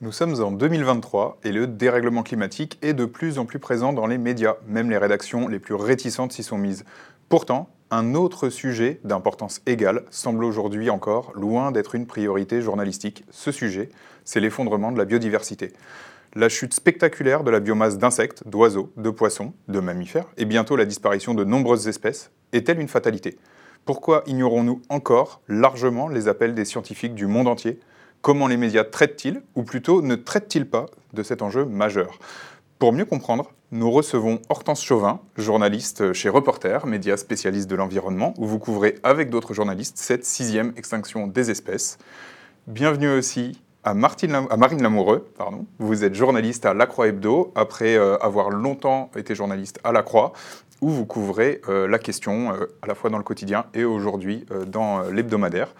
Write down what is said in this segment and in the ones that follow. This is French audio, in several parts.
Nous sommes en 2023 et le dérèglement climatique est de plus en plus présent dans les médias. Même les rédactions les plus réticentes s'y sont mises. Pourtant, un autre sujet d'importance égale semble aujourd'hui encore loin d'être une priorité journalistique. Ce sujet, c'est l'effondrement de la biodiversité. La chute spectaculaire de la biomasse d'insectes, d'oiseaux, de poissons, de mammifères et bientôt la disparition de nombreuses espèces est-elle une fatalité? Pourquoi ignorons-nous encore largement les appels des scientifiques du monde entier? Comment les médias traitent-ils, ou plutôt ne traitent-ils pas, de cet enjeu majeur? Pour mieux comprendre, nous recevons Hortense Chauvin, journaliste chez Reporter, média spécialiste de l'environnement, où vous couvrez avec d'autres journalistes cette sixième extinction des espèces. Bienvenue aussi à, Marine Lamoureux. Pardon. Vous êtes journaliste à La Croix Hebdo, après euh, avoir longtemps été journaliste à La Croix, où vous couvrez euh, la question euh, à la fois dans le quotidien et aujourd'hui dans l'hebdomadaire.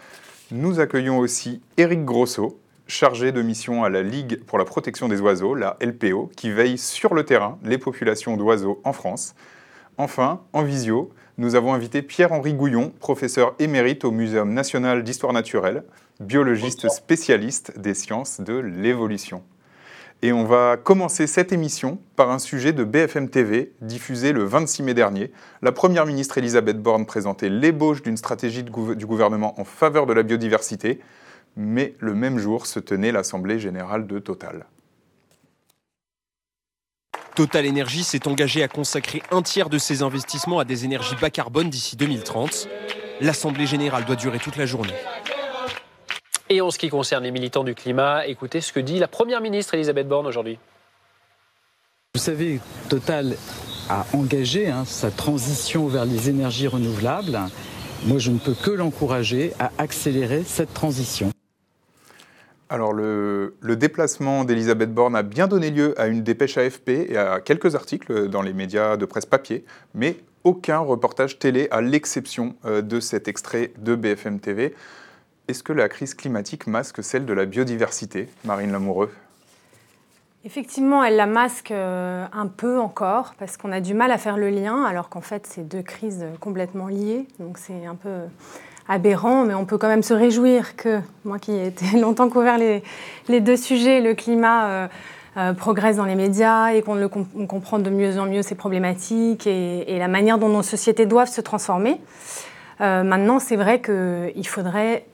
Nous accueillons aussi Éric Grosso, chargé de mission à la Ligue pour la protection des oiseaux, la LPO, qui veille sur le terrain les populations d'oiseaux en France. Enfin, en visio, nous avons invité Pierre-Henri Gouillon, professeur émérite au Muséum national d'histoire naturelle, biologiste spécialiste des sciences de l'évolution. Et on va commencer cette émission par un sujet de BFM TV diffusé le 26 mai dernier. La Première ministre Elisabeth Borne présentait l'ébauche d'une stratégie du gouvernement en faveur de la biodiversité, mais le même jour se tenait l'Assemblée générale de Total. Total Energy s'est engagé à consacrer un tiers de ses investissements à des énergies bas carbone d'ici 2030. L'Assemblée générale doit durer toute la journée. Et en ce qui concerne les militants du climat, écoutez ce que dit la Première ministre Elisabeth Borne aujourd'hui. Vous savez, Total a engagé hein, sa transition vers les énergies renouvelables. Moi, je ne peux que l'encourager à accélérer cette transition. Alors, le, le déplacement d'Elisabeth Borne a bien donné lieu à une dépêche AFP et à quelques articles dans les médias de presse papier, mais aucun reportage télé à l'exception euh, de cet extrait de BFM TV. Est-ce que la crise climatique masque celle de la biodiversité, Marine Lamoureux? Effectivement, elle la masque euh, un peu encore, parce qu'on a du mal à faire le lien, alors qu'en fait, c'est deux crises complètement liées. Donc c'est un peu aberrant, mais on peut quand même se réjouir que, moi qui ai longtemps couvert les, deux sujets, le climat euh, euh, progresse dans les médias et qu'on comprend de mieux en mieux ces problématiques et, et, la manière dont nos sociétés doivent se transformer. maintenant, c'est vrai qu'il faudrait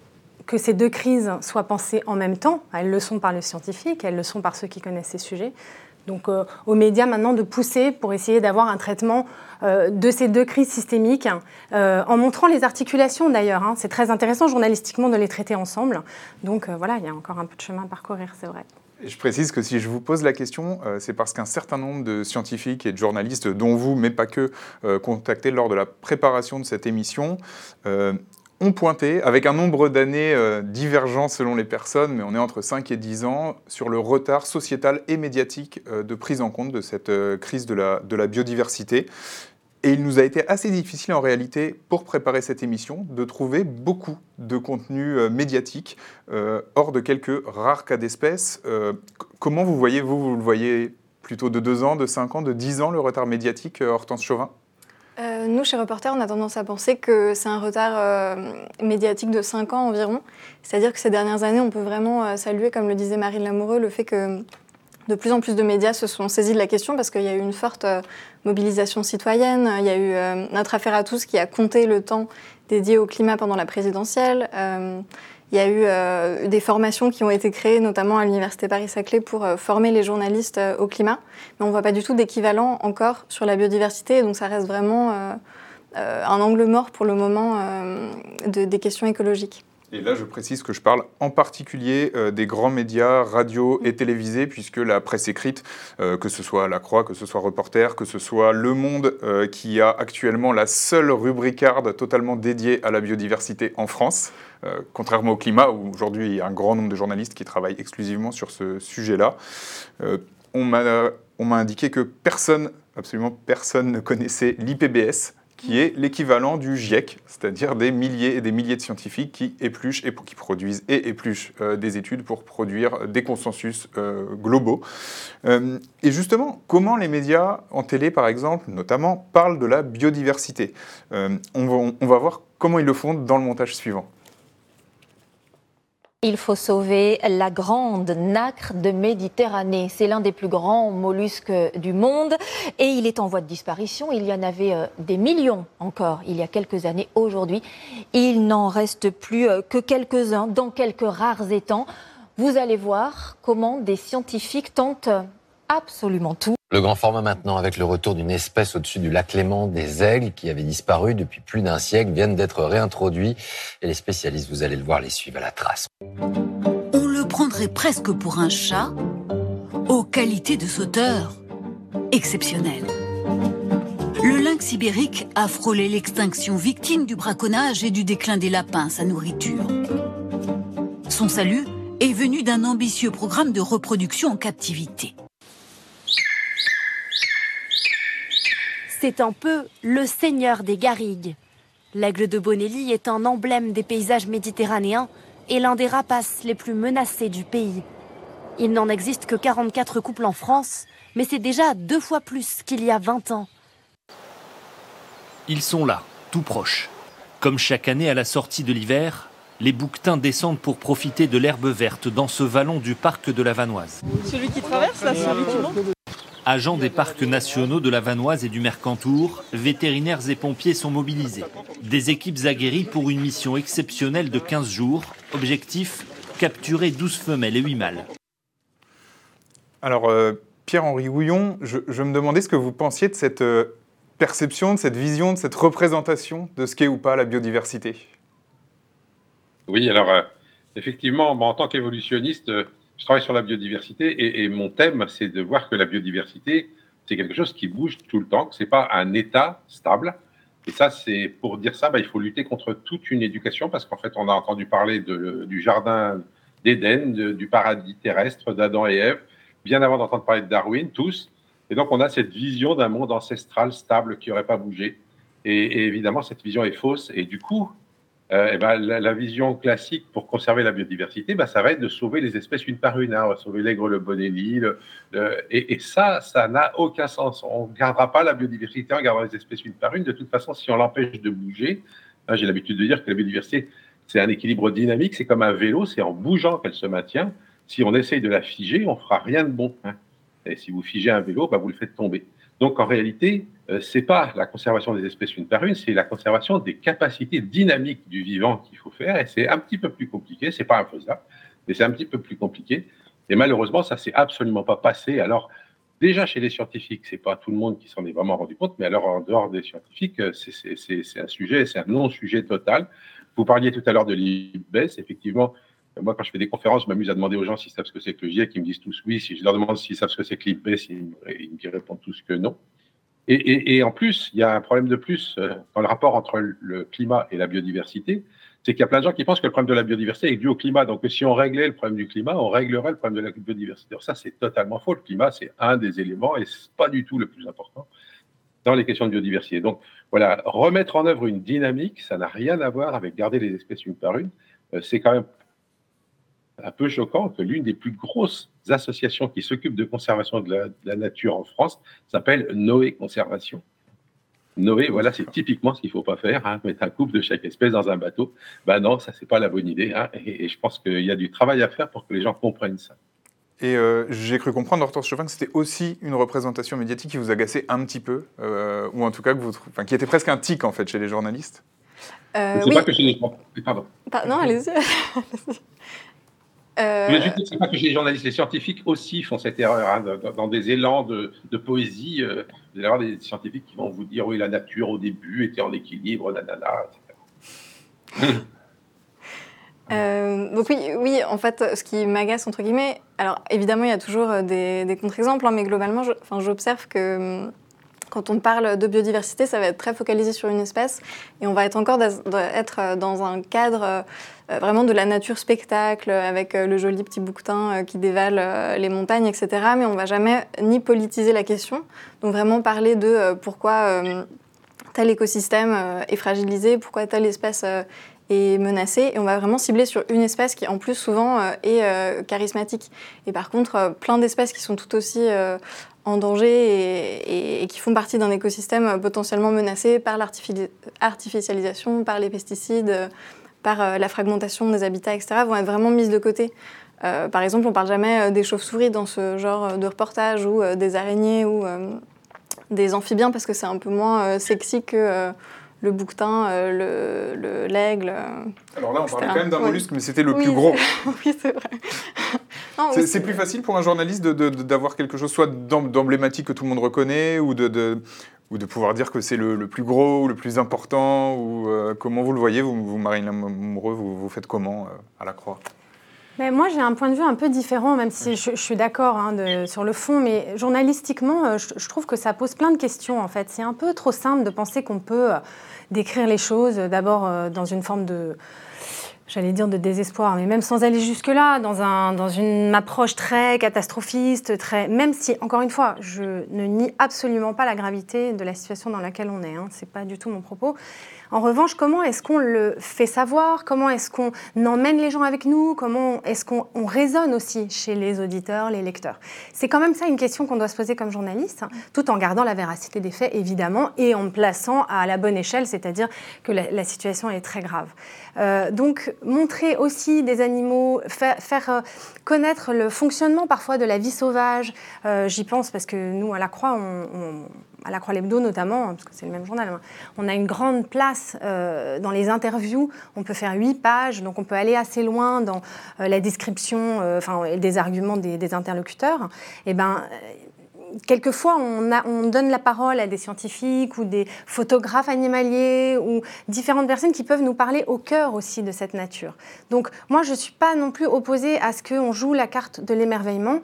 que ces deux crises soient pensées en même temps. Elles le sont par le scientifique, elles le sont par ceux qui connaissent ces sujets. Donc euh, aux médias maintenant de pousser pour essayer d'avoir un traitement euh, de ces deux crises systémiques, euh, en montrant les articulations d'ailleurs. Hein. C'est très intéressant journalistiquement de les traiter ensemble. Donc voilà, il y a encore un peu de chemin à parcourir, c'est vrai. je précise que si je vous pose la question, c'est parce qu'un certain nombre de scientifiques et de journalistes, dont vous, mais pas que, contactés lors de la préparation de cette émission, ont pointé, avec un nombre d'années euh, divergent selon les personnes, mais on est entre 5 et 10 ans, sur le retard sociétal et médiatique euh, de prise en compte de cette euh, crise de la, biodiversité. Et il nous a été assez difficile en réalité, pour préparer cette émission, de trouver beaucoup de contenu médiatique, hors de quelques rares cas d'espèces. comment vous voyez, vous, vous le voyez plutôt de 2 ans, de 5 ans, de 10 ans, le retard médiatique, Hortense Chauvin? Euh, nous, chez Reporter, on a tendance à penser que c'est un retard euh, médiatique de 5 ans environ. C'est-à-dire que ces dernières années, on peut vraiment euh, saluer, comme le disait Marine Lamoureux, le fait que de plus en plus de médias se sont saisis de la question parce qu'il y a eu une forte mobilisation citoyenne. Il y a eu notre affaire à tous qui a compté le temps dédié au climat pendant la présidentielle. Il y a eu euh, des formations qui ont été créées, notamment à l'Université Paris-Saclay, pour euh, former les journalistes euh, au climat. Mais on ne voit pas du tout d'équivalent encore sur la biodiversité. Donc ça reste vraiment un angle mort pour le moment des questions écologiques. Et là, je précise que je parle en particulier des grands médias radio et télévisés, puisque la presse écrite, que ce soit La Croix, que ce soit Reporter, que ce soit Le Monde, qui a actuellement la seule rubricarde totalement dédiée à la biodiversité en France, euh, contrairement au climat, où aujourd'hui il y a un grand nombre de journalistes qui travaillent exclusivement sur ce sujet-là. Euh, on m'a indiqué que personne, absolument personne, ne connaissait l'IPBS, qui est l'équivalent du GIEC, c'est-à-dire des milliers et des milliers de scientifiques qui épluchent et qui produisent et épluchent euh, des études pour produire des consensus euh, globaux. Euh, et justement, comment les médias en télé, par exemple, notamment, parlent de la biodiversité? On on va voir comment ils le font dans le montage suivant. Il faut sauver la grande nacre de Méditerranée. C'est l'un des plus grands mollusques du monde et il est en voie de disparition. Il y en avait euh, des millions encore il y a quelques années. Aujourd'hui, il n'en reste plus euh, que quelques-uns dans quelques rares étangs. Vous allez voir comment des scientifiques tentent absolument tout. Le grand format maintenant, avec le retour d'une espèce au-dessus du lac Léman, des aigles qui avaient disparu depuis plus d'un siècle, viennent d'être réintroduits. Et les spécialistes, vous allez le voir, les suivent à la trace. On le prendrait presque pour un chat, aux qualités de sauteur exceptionnelles. Le lynx ibérique a frôlé l'extinction victime du braconnage et du déclin des lapins, sa nourriture. Son salut est venu d'un ambitieux programme de reproduction en captivité. C'est un peu le seigneur des garrigues. L'aigle de Bonelli est un emblème des paysages méditerranéens et l'un des rapaces les plus menacés du pays. Il n'en existe que 44 couples en France, mais c'est déjà deux fois plus qu'il y a 20 ans. Ils sont là, tout proches. Comme chaque année à la sortie de l'hiver, les bouquetins descendent pour profiter de l'herbe verte dans ce vallon du parc de la Vanoise. Celui qui traverse, là, celui qui monte Agents des parcs nationaux de la Vanoise et du Mercantour, vétérinaires et pompiers sont mobilisés. Des équipes aguerries pour une mission exceptionnelle de 15 jours. Objectif capturer 12 femelles et 8 mâles. Alors, euh, Pierre-Henri Houillon, je, me demandais ce que vous pensiez de cette euh, perception, de cette vision, de cette représentation de ce qu'est ou pas la biodiversité? Oui, alors, euh, effectivement, en tant qu'évolutionniste, je travaille sur la biodiversité et, mon thème, c'est de voir que la biodiversité, c'est quelque chose qui bouge tout le temps, que ce n'est pas un état stable. Et ça, c'est pour dire ça, bah, il faut lutter contre toute une éducation parce qu'en fait, on a entendu parler du jardin d'Éden, du paradis terrestre d'Adam et Ève, bien avant d'entendre parler de Darwin, tous. Et donc, on a cette vision d'un monde ancestral stable qui n'aurait pas bougé. Et, évidemment, cette vision est fausse. Et du coup, euh, eh ben, la, vision classique pour conserver la biodiversité, ben, ça va être de sauver les espèces une par une. Hein. On va sauver l'aigre, le bonelli. et, ça, ça n'a aucun sens. On ne gardera pas la biodiversité, on gardera les espèces une par une. De toute façon, si on l'empêche de bouger, hein, j'ai l'habitude de dire que la biodiversité, c'est un équilibre dynamique, c'est comme un vélo, c'est en bougeant qu'elle se maintient. Si on essaye de la figer, on fera rien de bon. Hein. Et si vous figez un vélo, ben, vous le faites tomber. Donc en réalité, c'est pas la conservation des espèces une par une, c'est la conservation des capacités dynamiques du vivant qu'il faut faire. Et c'est un petit peu plus compliqué. C'est pas imfaisable, mais c'est un petit peu plus compliqué. Et malheureusement, ça s'est absolument pas passé. Alors déjà chez les scientifiques, c'est pas tout le monde qui s'en est vraiment rendu compte, mais alors en dehors des scientifiques, euh, c'est un sujet, c'est un non-sujet total. Vous parliez tout à l'heure de l'IBES, effectivement. Moi, quand je fais des conférences, je m'amuse à demander aux gens s'ils savent ce que c'est que le GIEC. Ils me disent tous oui. Si je leur demande s'ils savent ce que c'est que l'IBES, ils, me répondent tous que non. Et, en plus, il y a un problème de plus euh, dans le rapport entre le climat et la biodiversité, c'est qu'il y a plein de gens qui pensent que le problème de la biodiversité est dû au climat. Donc, si on réglait le problème du climat, on réglerait le problème de la biodiversité. Alors ça, c'est totalement faux. Le climat, c'est un des éléments et c'est pas du tout le plus important dans les questions de biodiversité. Donc, voilà, remettre en œuvre une dynamique, ça n'a rien à voir avec garder les espèces une par une. Euh, c'est quand même un peu choquant que l'une des plus grosses associations qui s'occupent de conservation de la, nature en France s'appelle Noé Conservation. Noé, voilà, c'est typiquement ce qu'il ne faut pas faire, hein, mettre un couple de chaque espèce dans un bateau. Ben non, ça, c'est pas la bonne idée. Hein, et, je pense qu'il y a du travail à faire pour que les gens comprennent ça. Et euh, j'ai cru comprendre, Hortense Chauvin, que c'était aussi une représentation médiatique qui vous agaçait un petit peu, euh, ou en tout cas que vous, enfin, qui était presque un tic en fait chez les journalistes? Euh, oui. pas que chez les Pardon. non, allez-y. Euh... Mais je c'est pas que les journalistes, les scientifiques aussi font cette erreur. Hein, dans, des élans de, poésie, euh, vous allez avoir des scientifiques qui vont vous dire oui, la nature au début était en équilibre, nanana, etc. Euh, donc oui, oui, en fait, ce qui m'agace entre guillemets, alors évidemment il y a toujours des, contre-exemples, hein, mais globalement, j'observe que hum, quand on parle de biodiversité, ça va être très focalisé sur une espèce et on va être encore être dans un cadre euh, vraiment de la nature spectacle avec euh, le joli petit bouquetin euh, qui dévale les montagnes, etc. Mais on va jamais ni politiser la question, donc vraiment parler de pourquoi tel écosystème est fragilisé, pourquoi telle espèce est menacée. Et on va vraiment cibler sur une espèce qui, en plus, souvent est charismatique. Et par contre, plein d'espèces qui sont tout aussi en danger et, qui font partie d'un écosystème potentiellement menacé par l'artificialisation, par les pesticides, par la fragmentation des habitats, etc., vont être vraiment mises de côté. Euh, par exemple, on ne parle jamais euh, des chauves-souris dans ce genre de reportage ou euh, des araignées ou des amphibiens parce que c'est un peu moins sexy que le bouquetin, l'aigle. Alors là, on parlait quand même d'un mollusque, mais c'était le plus gros. oui, c'est vrai. C'est plus facile pour un journaliste d'avoir quelque chose soit d'emblématique que tout le monde reconnaît ou de, ou de pouvoir dire que c'est le, plus gros ou le plus important ou comment vous le voyez, vous, vous Marine Lamoureux, vous, vous faites comment à la Croix? Moi, j'ai un point de vue un peu différent, même si je, suis d'accord hein, sur le fond, mais journalistiquement, euh, je, trouve que ça pose plein de questions, en fait. C'est un peu trop simple de penser qu'on peut euh, décrire les choses euh, d'abord dans une forme de j'allais dire de désespoir, mais même sans aller jusque-là, dans, un, dans une approche très catastrophiste, très, même si, encore une fois, je ne nie absolument pas la gravité de la situation dans laquelle on est, hein, ce n'est pas du tout mon propos, en revanche, comment est-ce qu'on le fait savoir? Comment est-ce qu'on emmène les gens avec nous? Comment est-ce qu'on résonne aussi chez les auditeurs, les lecteurs? C'est quand même ça une question qu'on doit se poser comme journaliste, tout en gardant la véracité des faits, évidemment, et en plaçant à la bonne échelle, c'est-à-dire que la, situation est très grave. Euh, donc, montrer aussi des animaux, faire, euh, connaître le fonctionnement parfois de la vie sauvage, euh, j'y pense parce que nous, à la Croix, on à la Croix-Lebdo notamment, parce que c'est le même journal, hein. on a une grande place euh, dans les interviews. On peut faire huit pages, donc on peut aller assez loin dans euh, la description euh, enfin, des arguments des, des interlocuteurs. Et eh ben, quelquefois, on, donne la parole à des scientifiques ou des photographes animaliers ou différentes personnes qui peuvent nous parler au cœur aussi de cette nature. Donc, moi, je ne suis pas non plus opposée à ce qu'on joue la carte de l'émerveillement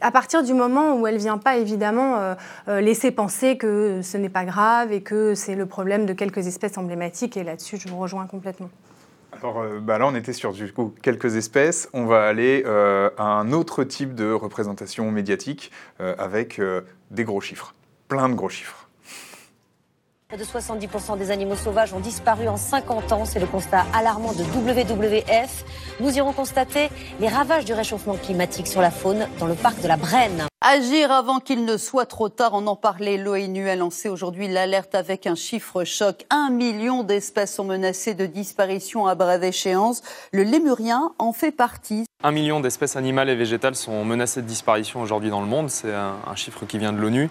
à partir du moment où elle ne vient pas évidemment euh, euh, laisser penser que ce n'est pas grave et que c'est le problème de quelques espèces emblématiques. Et là-dessus, je vous rejoins complètement. Alors euh, bah là, on était sur quelques espèces. On va aller euh, à un autre type de représentation médiatique euh, avec des gros chiffres, plein de gros chiffres. Près de 70% des animaux sauvages ont disparu en 50 ans. C'est le constat alarmant de WWF. Nous irons constater les ravages du réchauffement climatique sur la faune dans le parc de la Brenne. Agir avant qu'il ne soit trop tard, on en parlait. L'ONU a lancé aujourd'hui l'alerte avec un chiffre choc. Un million d'espèces sont menacées de disparition à brève échéance. Le lémurien en fait partie. Un million d'espèces animales et végétales sont menacées de disparition aujourd'hui dans le monde. C'est un, chiffre qui vient de l'ONU.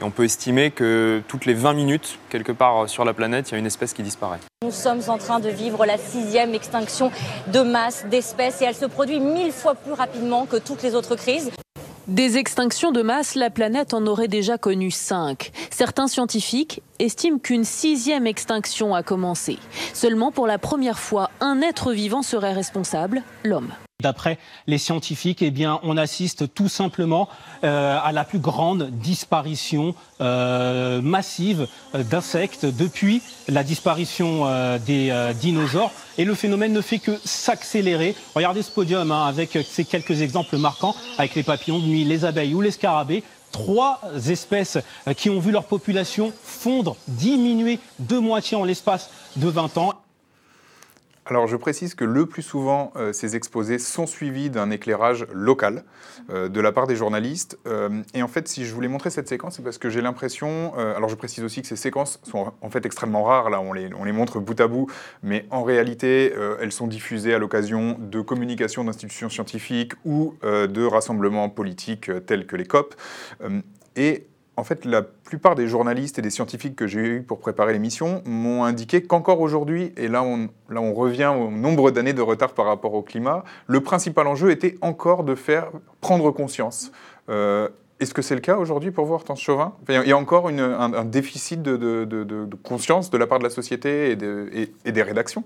Et on peut estimer que toutes les 20 minutes, quelque part sur la planète, il y a une espèce qui disparaît. Nous sommes en train de vivre la sixième extinction de masse d'espèces et elle se produit mille fois plus rapidement que toutes les autres crises. Des extinctions de masse, la planète en aurait déjà connu cinq. Certains scientifiques estiment qu'une sixième extinction a commencé. Seulement pour la première fois, un être vivant serait responsable, l'homme. D'après les scientifiques, eh bien, on assiste tout simplement euh, à la plus grande disparition euh, massive euh, d'insectes depuis la disparition des dinosaures. Et le phénomène ne fait que s'accélérer. Regardez ce podium hein, avec ces quelques exemples marquants, avec les papillons de nuit, les abeilles ou les scarabées trois espèces qui ont vu leur population fondre, diminuer de moitié en l'espace de 20 ans. Alors je précise que le plus souvent, euh, ces exposés sont suivis d'un éclairage local euh, de la part des journalistes. Euh, et en fait, si je voulais montrer cette séquence, c'est parce que j'ai l'impression, alors je précise aussi que ces séquences sont en fait extrêmement rares, là on les, on les montre bout à bout, mais en réalité, elles sont diffusées à l'occasion de communication d'institutions scientifiques ou de rassemblements politiques tels que les COP. et en fait, la plupart des journalistes et des scientifiques que j'ai eus pour préparer l'émission m'ont indiqué qu'encore aujourd'hui, et là on, revient au nombre d'années de retard par rapport au climat, le principal enjeu était encore de faire prendre conscience. Euh, est-ce que c'est le cas aujourd'hui pour vous, Hortense Chauvin? Il y a encore un, déficit de, conscience de la part de la société et, et des rédactions?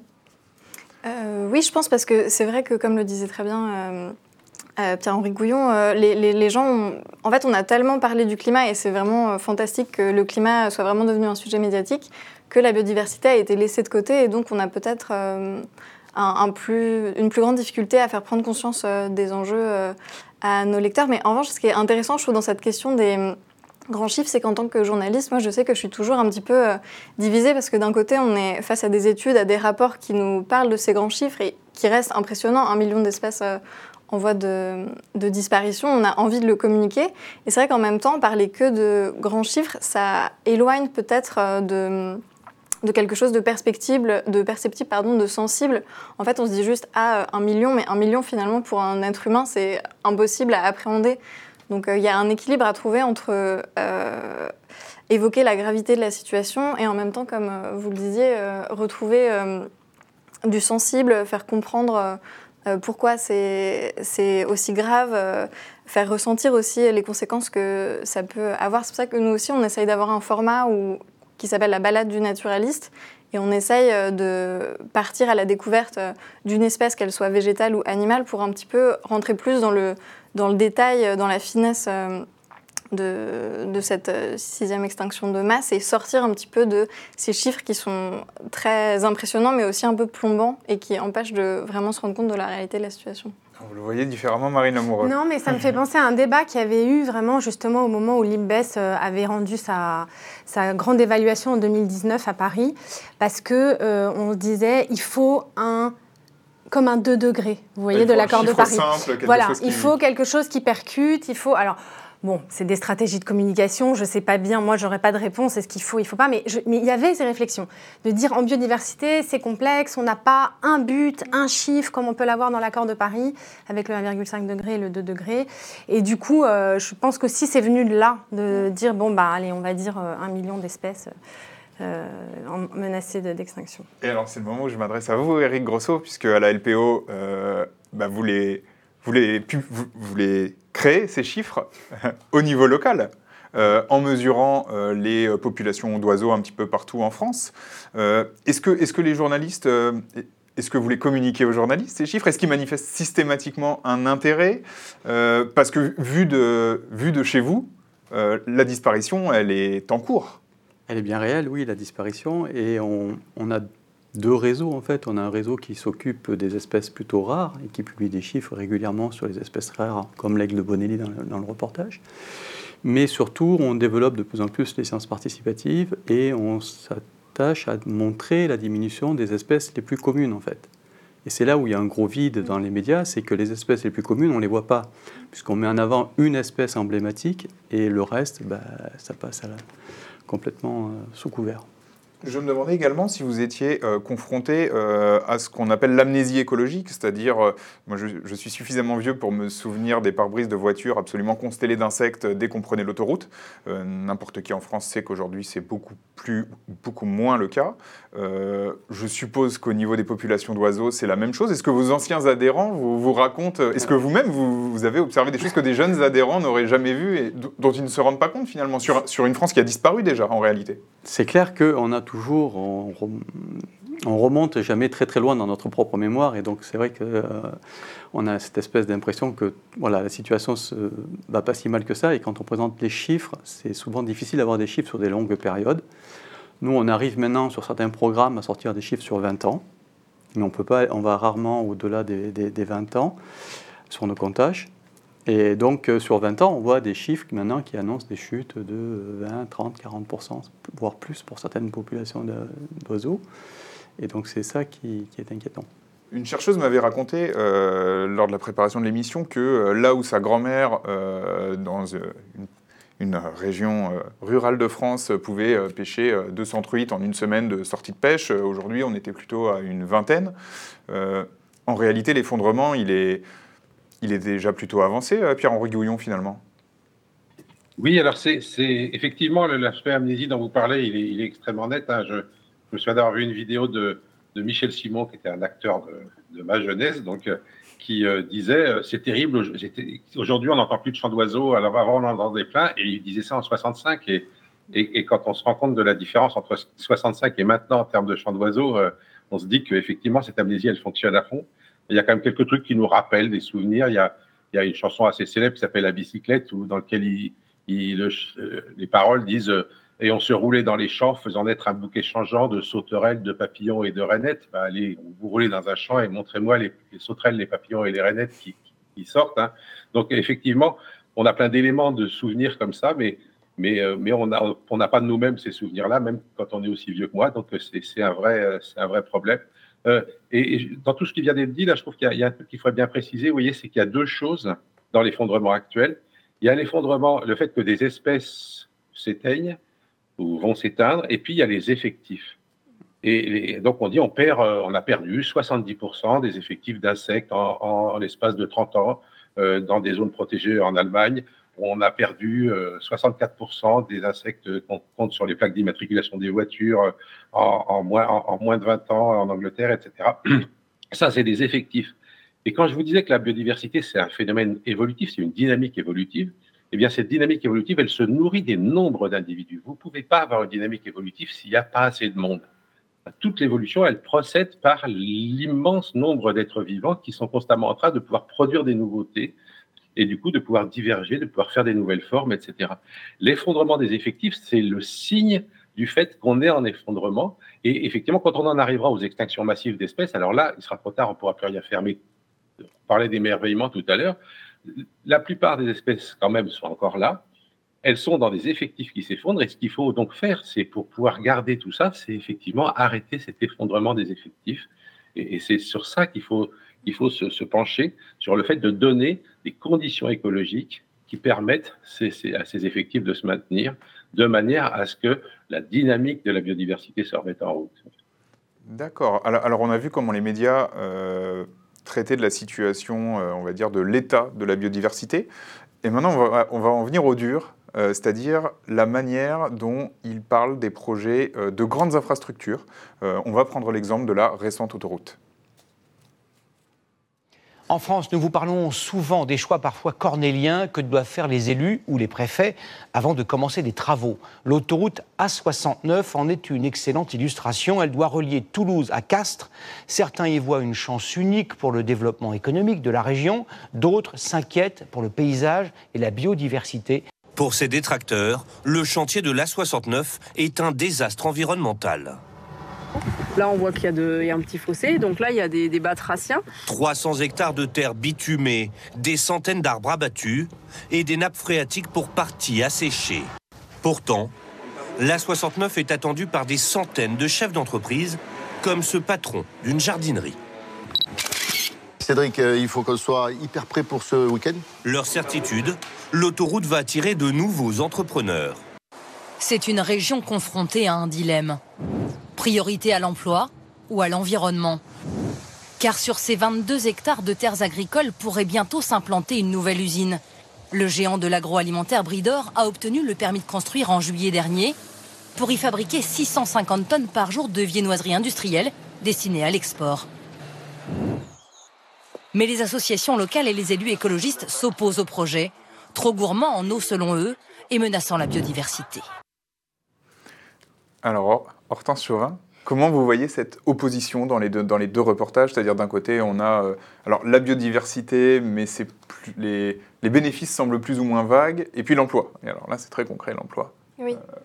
Euh, Oui, je pense parce que c'est vrai que, comme le disait très bien euh, euh, Pierre-Henri Gouillon, euh, les, gens, en fait, on a tellement parlé du climat et c'est vraiment euh, fantastique que le climat soit vraiment devenu un sujet médiatique que la biodiversité a été laissée de côté et donc on a peut-être une plus grande difficulté à faire prendre conscience des enjeux à nos lecteurs. Mais en revanche, ce qui est intéressant, je trouve, dans cette question des, grands chiffres, c'est qu'en tant que journaliste, moi je sais que je suis toujours un petit peu divisée parce que d'un côté, on est face à des études, à des rapports qui nous parlent de ces grands chiffres et qui restent impressionnants, un million d'espèces en voie de, disparition, on a envie de le communiquer. Et c'est vrai qu'en même temps, parler que de grands chiffres, ça éloigne peut-être euh, de, quelque chose de perspectible, de perceptible, pardon, de sensible. En fait, on se dit juste ah un million, mais un million finalement pour un être humain, c'est impossible à appréhender. Donc euh, il y a un équilibre à trouver entre euh, évoquer la gravité de la situation et en même temps, comme vous le disiez, retrouver du sensible, faire comprendre euh, pourquoi c'est aussi grave, euh, faire ressentir aussi les conséquences que ça peut avoir. C'est pour ça que nous aussi, on essaye d'avoir un format qui s'appelle la balade du naturaliste. Et on essaye euh, de partir à la découverte d'une espèce, qu'elle soit végétale ou animale, pour un petit peu rentrer plus dans le, dans le détail, dans la finesse de, cette euh, sixième extinction de masse et sortir un petit peu de ces chiffres qui sont très impressionnants mais aussi un peu plombants et qui empêchent de vraiment se rendre compte de la réalité de la situation. Vous le voyez différemment, Marine Amoureux Non, mais ça me fait penser à un débat qui avait eu vraiment justement au moment où l'IMBES euh, avait rendu sa, sa, grande évaluation en 2019 à Paris, parce que euh, on disait il faut un comme un 2 degrés, vous voyez, de l'accord de Paris. Simple, voilà, il faut quelque chose qui percute, il faut alors Bon, c'est des stratégies de communication, je ne sais pas bien, moi j'aurais pas de réponse, est-ce qu'il faut, il faut pas, mais, il y avait ces réflexions de dire en biodiversité c'est complexe, on n'a pas un but, un chiffre comme on peut l'avoir dans l'accord de Paris avec le 1,5 degré et le 2 degrés. Et du coup, euh, je pense que si c'est venu de là, de dire bon bah allez, on va dire euh, un million d'espèces. Euh, menacées d'extinction. et alors, c'est le moment où je m'adresse à vous, Eric Grosso, puisque à la LPO, bah, vous, les, vous, les, vous les créer ces chiffres au niveau local. Euh, en mesurant euh, les euh, populations d'oiseaux un petit peu partout en France. est-ce, que, est-ce que les journalistes, est-ce que vous les communiquez aux journalistes, ces chiffres? Est-ce qu'ils manifestent systématiquement un intérêt? Parce que vu de, vu de chez vous, la disparition, elle est en cours. Elle est bien réelle, oui, la disparition. Et on, on a deux réseaux en fait. On a un réseau qui s'occupe des espèces plutôt rares et qui publie des chiffres régulièrement sur les espèces rares, comme l'aigle de Bonelli dans le, reportage. Mais surtout, on développe de plus en plus les sciences participatives et on s'attache à montrer la diminution des espèces les plus communes en fait. Et c'est là où il y a un gros vide dans les médias, c'est que les espèces les plus communes, on ne les voit pas, puisqu'on met en avant une espèce emblématique et le reste, bah, ça passe complètement euh, sous couvert. Je me demandais également si vous étiez euh, confronté euh, à ce qu'on appelle l'amnésie écologique, c'est-à-dire, euh, moi je, suis suffisamment vieux pour me souvenir des pare-brises de voitures absolument constellées d'insectes dès qu'on prenait l'autoroute. N'importe qui en France sait qu'aujourd'hui c'est beaucoup, plus, beaucoup moins le cas. je suppose qu'au niveau des populations d'oiseaux c'est la même chose. Est-ce que vos anciens adhérents vous, racontent, est-ce que vous-même vous, vous, avez observé des choses que des jeunes adhérents n'auraient jamais vues et dont ils ne se rendent pas compte finalement sur, sur une France qui a disparu déjà en réalité? C'est clair qu'on a toujours, on, remonte jamais très très loin dans notre propre mémoire, et donc c'est vrai qu'on euh, a cette espèce d'impression que voilà, la situation ne va pas si mal que ça, et quand on présente les chiffres, c'est souvent difficile d'avoir des chiffres sur des longues périodes. Nous, on arrive maintenant sur certains programmes à sortir des chiffres sur 20 ans, mais on, peut pas, on va rarement au-delà des, des 20 ans sur nos comptages. Et donc, euh, sur 20 ans, on voit des chiffres maintenant qui annoncent des chutes de 20, 30, 40%, voire plus pour certaines populations d'oiseaux. Et donc, c'est ça qui, est inquiétant. Une chercheuse m'avait raconté euh, lors de la préparation de l'émission que euh, là où sa grand-mère, dans une, région rurale de France, pouvait pêcher 200 truites en une semaine de sortie de pêche, aujourd'hui on était plutôt à une vingtaine. en réalité, l'effondrement, il est il est déjà plutôt avancé, euh, Pierre-Henri Gouillon, finalement. Oui, alors c'est effectivement l'aspect amnésie dont vous parlez, il est, extrêmement net. Hein. Je, me souviens d'avoir vu une vidéo de, Michel Simon, qui était un acteur de, ma jeunesse, donc euh, qui euh, disait c'est terrible. Aujourd'hui, on n'entend plus de chants d'oiseaux. Alors avant, on en entendait plein, et il disait ça en 65. Et, et, quand on se rend compte de la différence entre 65 et maintenant en termes de chants d'oiseaux, on se dit qu'effectivement cette amnésie, elle fonctionne à fond. Il y a quand même quelques trucs qui nous rappellent des souvenirs. Il y a, il y a une chanson assez célèbre qui s'appelle La bicyclette, où, dans laquelle il, il, euh, les paroles disent euh, Et on se roulait dans les champs, faisant naître un bouquet changeant de sauterelles, de papillons et de rainettes. Bah, allez, vous roulez dans un champ et montrez-moi les, sauterelles, les papillons et les rainettes qui, sortent. Hein. Donc, effectivement, on a plein d'éléments de souvenirs comme ça, mais mais, mais on n'a on n'a pas de nous-mêmes ces souvenirs-là, même quand on est aussi vieux que moi. Donc c'est un, vrai, un vrai problème. Et, dans tout ce qui vient d'être dit, là, je trouve qu'il y, a un truc qu'il faudrait bien préciser, vous voyez, c'est qu'il y a deux choses dans l'effondrement actuel. Il y a l'effondrement, le fait que des espèces s'éteignent ou vont s'éteindre, et puis il y a les effectifs. Et, donc on dit on perd, euh, on a perdu 70% des effectifs d'insectes en, l'espace de 30 ans euh, dans des zones protégées en Allemagne. On a perdu 64% euh, des insectes qu'on compte sur les plaques d'immatriculation des voitures en, moins, en, moins, de 20 ans en Angleterre, etc. Ça, c'est des effectifs. Et quand je vous disais que la biodiversité, c'est un phénomène évolutif, c'est une dynamique évolutive, eh bien, cette dynamique évolutive, elle se nourrit des nombres d'individus. Vous ne pouvez pas avoir une dynamique évolutive s'il n'y a pas assez de monde toute l'évolution, elle procède par l'immense nombre d'êtres vivants qui sont constamment en train de pouvoir produire des nouveautés et du coup de pouvoir diverger, de pouvoir faire des nouvelles formes, etc. L'effondrement des effectifs, c'est le signe du fait qu'on est en effondrement. Et effectivement, quand on en arrivera aux extinctions massives d'espèces, alors là, il sera trop tard, on ne pourra plus rien faire. Mais on parlait d'émerveillement tout à l'heure. La plupart des espèces, quand même, sont encore là elles sont dans des effectifs qui s'effondrent. Et ce qu'il faut donc faire, c'est pour pouvoir garder tout ça, c'est effectivement arrêter cet effondrement des effectifs. Et, c'est sur ça qu'il faut, il faut se, pencher, sur le fait de donner des conditions écologiques qui permettent à ces effectifs de se maintenir, de manière à ce que la dynamique de la biodiversité se remette en route. D'accord. Alors, on a vu comment les médias euh, traitaient de la situation, euh, on va dire, de l'état de la biodiversité. Et maintenant, on va, en venir au dur, euh, c'est-à-dire la manière dont il parle des projets de grandes infrastructures. On va prendre l'exemple de la récente autoroute. En France, nous vous parlons souvent des choix parfois cornéliens que doivent faire les élus ou les préfets avant de commencer des travaux. L'autoroute A69 en est une excellente illustration. Elle doit relier Toulouse à Castres. Certains y voient une chance unique pour le développement économique de la région. D'autres s'inquiètent pour le paysage et la biodiversité. Pour ces détracteurs, le chantier de l'A69 est un désastre environnemental. Là, on voit qu'il y, a un petit fossé, donc là, il y a des, des batraciens. 300 hectares de terre bitumée, des centaines d'arbres abattus et des nappes phréatiques pour partie asséchées. Pourtant, l'A69 est attendue par des centaines de chefs d'entreprise, comme ce patron d'une jardinerie. Cédric, euh, il faut qu'on soit hyper prêt pour ce week-end? Leur certitude, l'autoroute va attirer de nouveaux entrepreneurs. C'est une région confrontée à un dilemme. Priorité à l'emploi ou à l'environnement Car sur ces 22 hectares de terres agricoles pourrait bientôt s'implanter une nouvelle usine. Le géant de l'agroalimentaire Bridor a obtenu le permis de construire en juillet dernier pour y fabriquer 650 tonnes par jour de viennoiserie industrielle destinées à l'export. Mais les associations locales et les élus écologistes s'opposent au projet, trop gourmand en eau selon eux et menaçant la biodiversité. Alors, Hortense Surin, comment vous voyez cette opposition dans les deux, dans les deux reportages? C'est-à-dire d'un côté, on a euh, alors, la biodiversité, mais plus, les, les, bénéfices semblent plus ou moins vagues, et puis l'emploi. Et alors là, c'est très concret, l'emploi. Oui. Euh,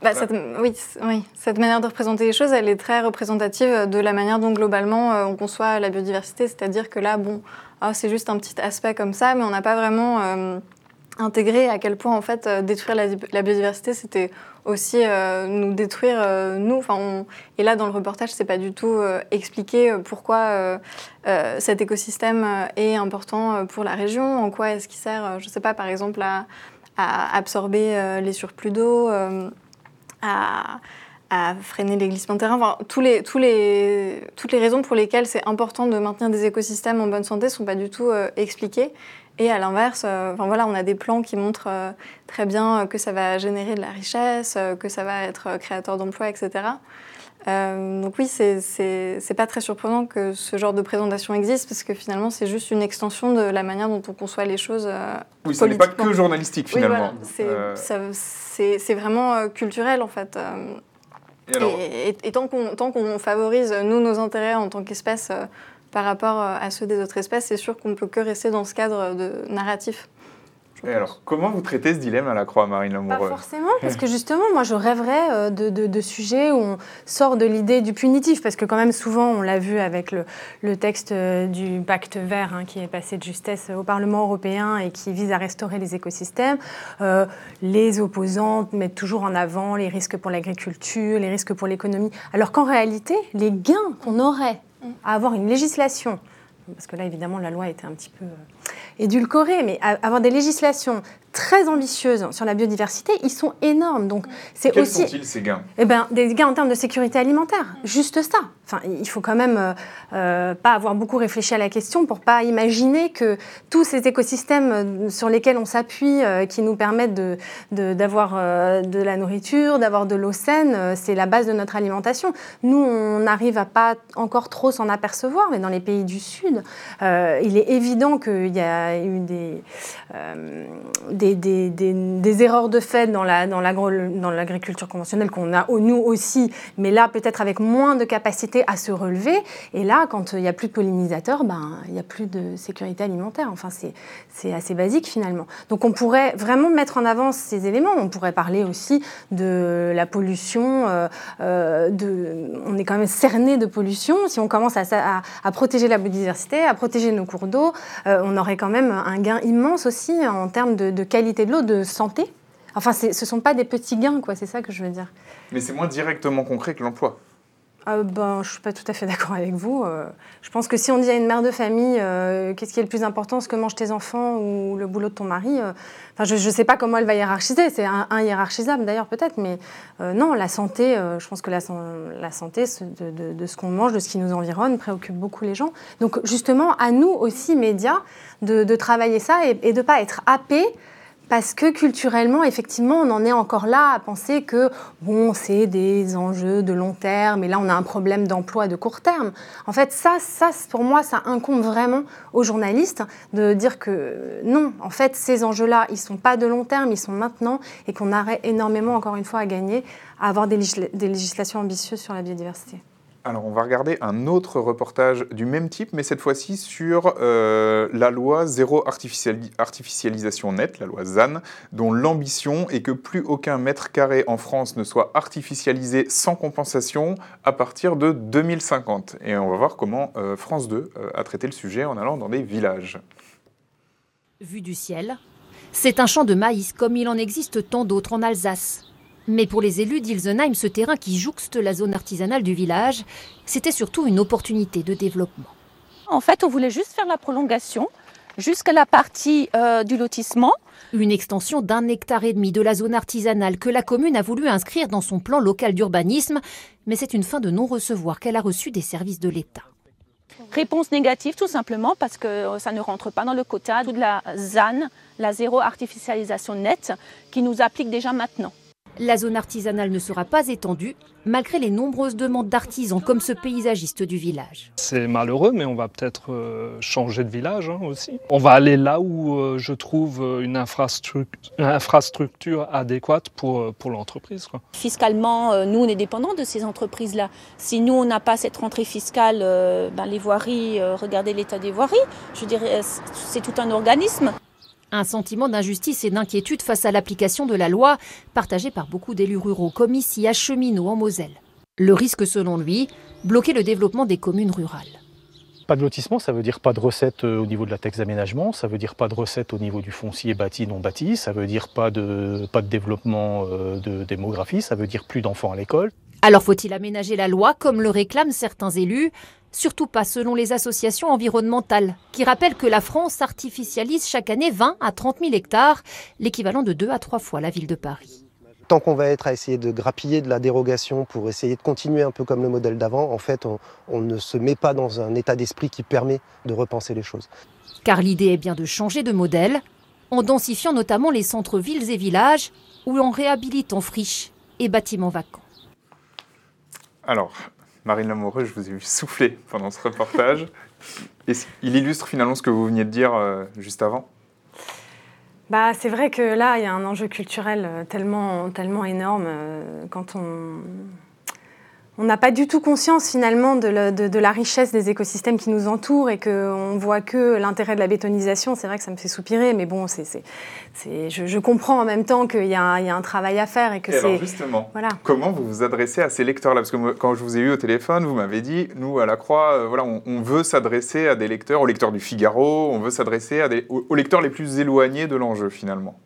bah, cette, oui, oui, cette manière de représenter les choses, elle est très représentative de la manière dont globalement euh, on conçoit la biodiversité. C'est-à-dire que là, bon, ah, c'est juste un petit aspect comme ça, mais on n'a pas vraiment euh, intégré à quel point en fait euh, détruire la, biodiversité, c'était aussi nous détruire nous. Enfin, Et là, dans le reportage, c'est pas du tout expliqué pourquoi cet écosystème est important pour la région, en quoi est-ce qu'il sert, je sais pas, par exemple à, absorber les surplus d'eau à, freiner les glissements de terrain. Enfin, tous les, tous les, toutes les raisons pour lesquelles c'est important de maintenir des écosystèmes en bonne santé ne sont pas du tout euh, expliquées. Et à l'inverse, euh, enfin, voilà, on a des plans qui montrent euh, très bien que ça va générer de la richesse, que ça va être créateur d'emplois, etc. donc oui, c'est pas très surprenant que ce genre de présentation existe, parce que finalement, c'est juste une extension de la manière dont on conçoit les choses. oui, ce n'est pas que journalistique, finalement. Oui, voilà, c'est vraiment euh, culturel en fait. Euh. Et, tant qu'on favorise, nous, nos intérêts en tant qu'espèce euh, par rapport à ceux des autres espèces, c'est sûr qu'on ne peut que rester dans ce cadre de narratif. Et alors, comment vous traitez ce dilemme à la Croix, Marine Pas Lamoureux forcément, parce que justement, moi, je rêverais euh, de, de- de sujets où on sort de l'idée du punitif, parce que quand même, souvent, on l'a vu avec le, le texte euh, du pacte vert hein, qui est passé de justesse au Parlement européen et qui vise à restaurer les écosystèmes. Euh, les opposants mettent toujours en avant les risques pour l'agriculture, les risques pour l'économie, alors qu'en réalité, les gains qu'on aurait à avoir une législation, parce que là, évidemment, la loi était un petit peu euh, édulcorée, mais à- avoir des législations très ambitieuses sur la biodiversité, ils sont énormes. Donc, c'est Quels aussi sont-ils ces gains? Eh ben, des gains en termes de sécurité alimentaire, juste ça. Enfin, il faut quand même euh, euh, pas avoir beaucoup réfléchi à la question pour pas imaginer que tous ces écosystèmes euh, sur lesquels on s'appuie, euh, qui nous permettent de- de- d'avoir euh, de, la nourriture, d'avoir de l'eau saine, c'est la base de notre alimentation. Nous, on n'arrive à pas encore trop s'en apercevoir, mais dans les pays du Sud, il est évident qu'il y a eu des, des, erreurs de fait dans la- dans l'agriculture conventionnelle qu'on a nous aussi, mais là peut-être avec moins de capacité à se relever. Et là, quand il n'y a plus de pollinisateurs, ben, il n'y a plus de sécurité alimentaire. Enfin, c'est assez basique finalement. Donc on pourrait vraiment mettre en avant ces éléments. On pourrait parler aussi de la pollution. euh, euh, de, on est quand même cerné de pollution. Si on commence à, à- protéger la biodiversité, à protéger nos cours d'eau, euh, on aurait quand même un gain immense aussi en termes de qualité de l'eau, de santé. Enfin, ce ne sont pas des petits gains, quoi. C'est ça que je veux dire. Mais c'est moins directement concret que l'emploi. Euh, ben, je ne suis pas tout à fait d'accord avec vous. Euh, je pense que si on dit à une mère de famille euh, qu'est-ce qui est le plus important, ce que mangent tes enfants ou le boulot de ton mari, euh, enfin, je ne sais pas comment elle va hiérarchiser. C'est un, un hiérarchisable d'ailleurs peut-être, mais non, la santé, je pense que la, san- la santé ce- de, de- de ce qu'on mange, de ce qui nous environne, préoccupe beaucoup les gens. Donc justement, à nous aussi, médias, de, de travailler ça et, et de ne pas être happés parce que culturellement, effectivement, on en est encore là à penser que, bon, c'est des enjeux de long terme, et là, on a un problème d'emploi de court terme. En fait, ça, ça, pour moi, ça incombe vraiment aux journalistes de dire que non, en fait, ces enjeux-là, ils ne sont pas de long terme, ils sont maintenant, et qu'on aurait énormément, encore une fois, à gagner à avoir des législations ambitieuses sur la biodiversité. Alors, on va regarder un autre reportage du même type, mais cette fois-ci sur euh, la loi zéro artificiali- artificialisation nette, la loi ZAN, dont l'ambition est que plus aucun mètre carré en France ne soit artificialisé sans compensation à partir de 2050. Et on va voir comment euh, France 2 euh, a traité le sujet en allant dans des villages. Vue du ciel, c'est un champ de maïs comme il en existe tant d'autres en Alsace. Mais pour les élus d'Ilsenheim, ce terrain qui jouxte la zone artisanale du village, c'était surtout une opportunité de développement. En fait, on voulait juste faire la prolongation jusqu'à la partie euh, du lotissement. Une extension d'un hectare et demi de la zone artisanale que la commune a voulu inscrire dans son plan local d'urbanisme, mais c'est une fin de non-recevoir qu'elle a reçue des services de l'État. Réponse négative, tout simplement parce que euh, ça ne rentre pas dans le quota de la ZAN, la zéro artificialisation nette, qui nous applique déjà maintenant. La zone artisanale ne sera pas étendue, malgré les nombreuses demandes d'artisans comme ce paysagiste du village. C'est malheureux, mais on va peut-être euh, changer de village hein, aussi. On va aller là où euh, je trouve euh, une infrastructure, une infrastructure adéquate pour, pour l'entreprise. quoi. Fiscalement, nous, on est dépendants de ces entreprises-là. Si nous, on n'a pas cette rentrée fiscale, ben, les voiries, regardez l'état des voiries, je dirais, c'est tout un organisme. Un sentiment d'injustice et d'inquiétude face à l'application de la loi, partagé par beaucoup d'élus ruraux, comme ici à Cheminot en Moselle. Le risque, selon lui, bloquer le développement des communes rurales. Pas de lotissement, ça veut dire pas de recettes euh, au niveau de la taxe d'aménagement, ça veut dire pas de recettes au niveau du foncier bâti non bâti, ça veut dire pas de, pas de développement euh, de démographie, ça veut dire plus d'enfants à l'école. Alors faut-il aménager la loi comme le réclament certains élus? Surtout pas selon les associations environnementales, qui rappellent que la France artificialise chaque année 20 à 30 000 hectares, l'équivalent de deux à trois fois la ville de Paris. Tant qu'on va être à essayer de grappiller de la dérogation pour essayer de continuer un peu comme le modèle d'avant, en fait, on, on ne se met pas dans un état d'esprit qui permet de repenser les choses. Car l'idée est bien de changer de modèle, en densifiant notamment les centres-villes et villages, ou en réhabilitant friches et bâtiments vacants. Alors, Marine Lamoureux, je vous ai vu souffler pendant ce reportage. Il illustre finalement ce que vous veniez de dire euh, juste avant. Bah, c'est vrai que là, il y a un enjeu culturel euh, tellement, tellement énorme euh, quand on, on n'a pas du tout conscience finalement de, la richesse des écosystèmes qui nous entourent et qu'on voit que l'intérêt de la bétonisation. C'est vrai que ça me fait soupirer, mais bon, c'est, je, comprends en même temps qu'il y, a un travail à faire et que c'est. justement, voilà. comment vous vous adressez à ces lecteurs-là? Parce que quand je vous ai eu au téléphone, vous m'avez dit, nous à la Croix, euh, voilà, on, veut s'adresser à des lecteurs, aux lecteurs du Figaro, on veut s'adresser aux lecteurs les plus éloignés de l'enjeu finalement.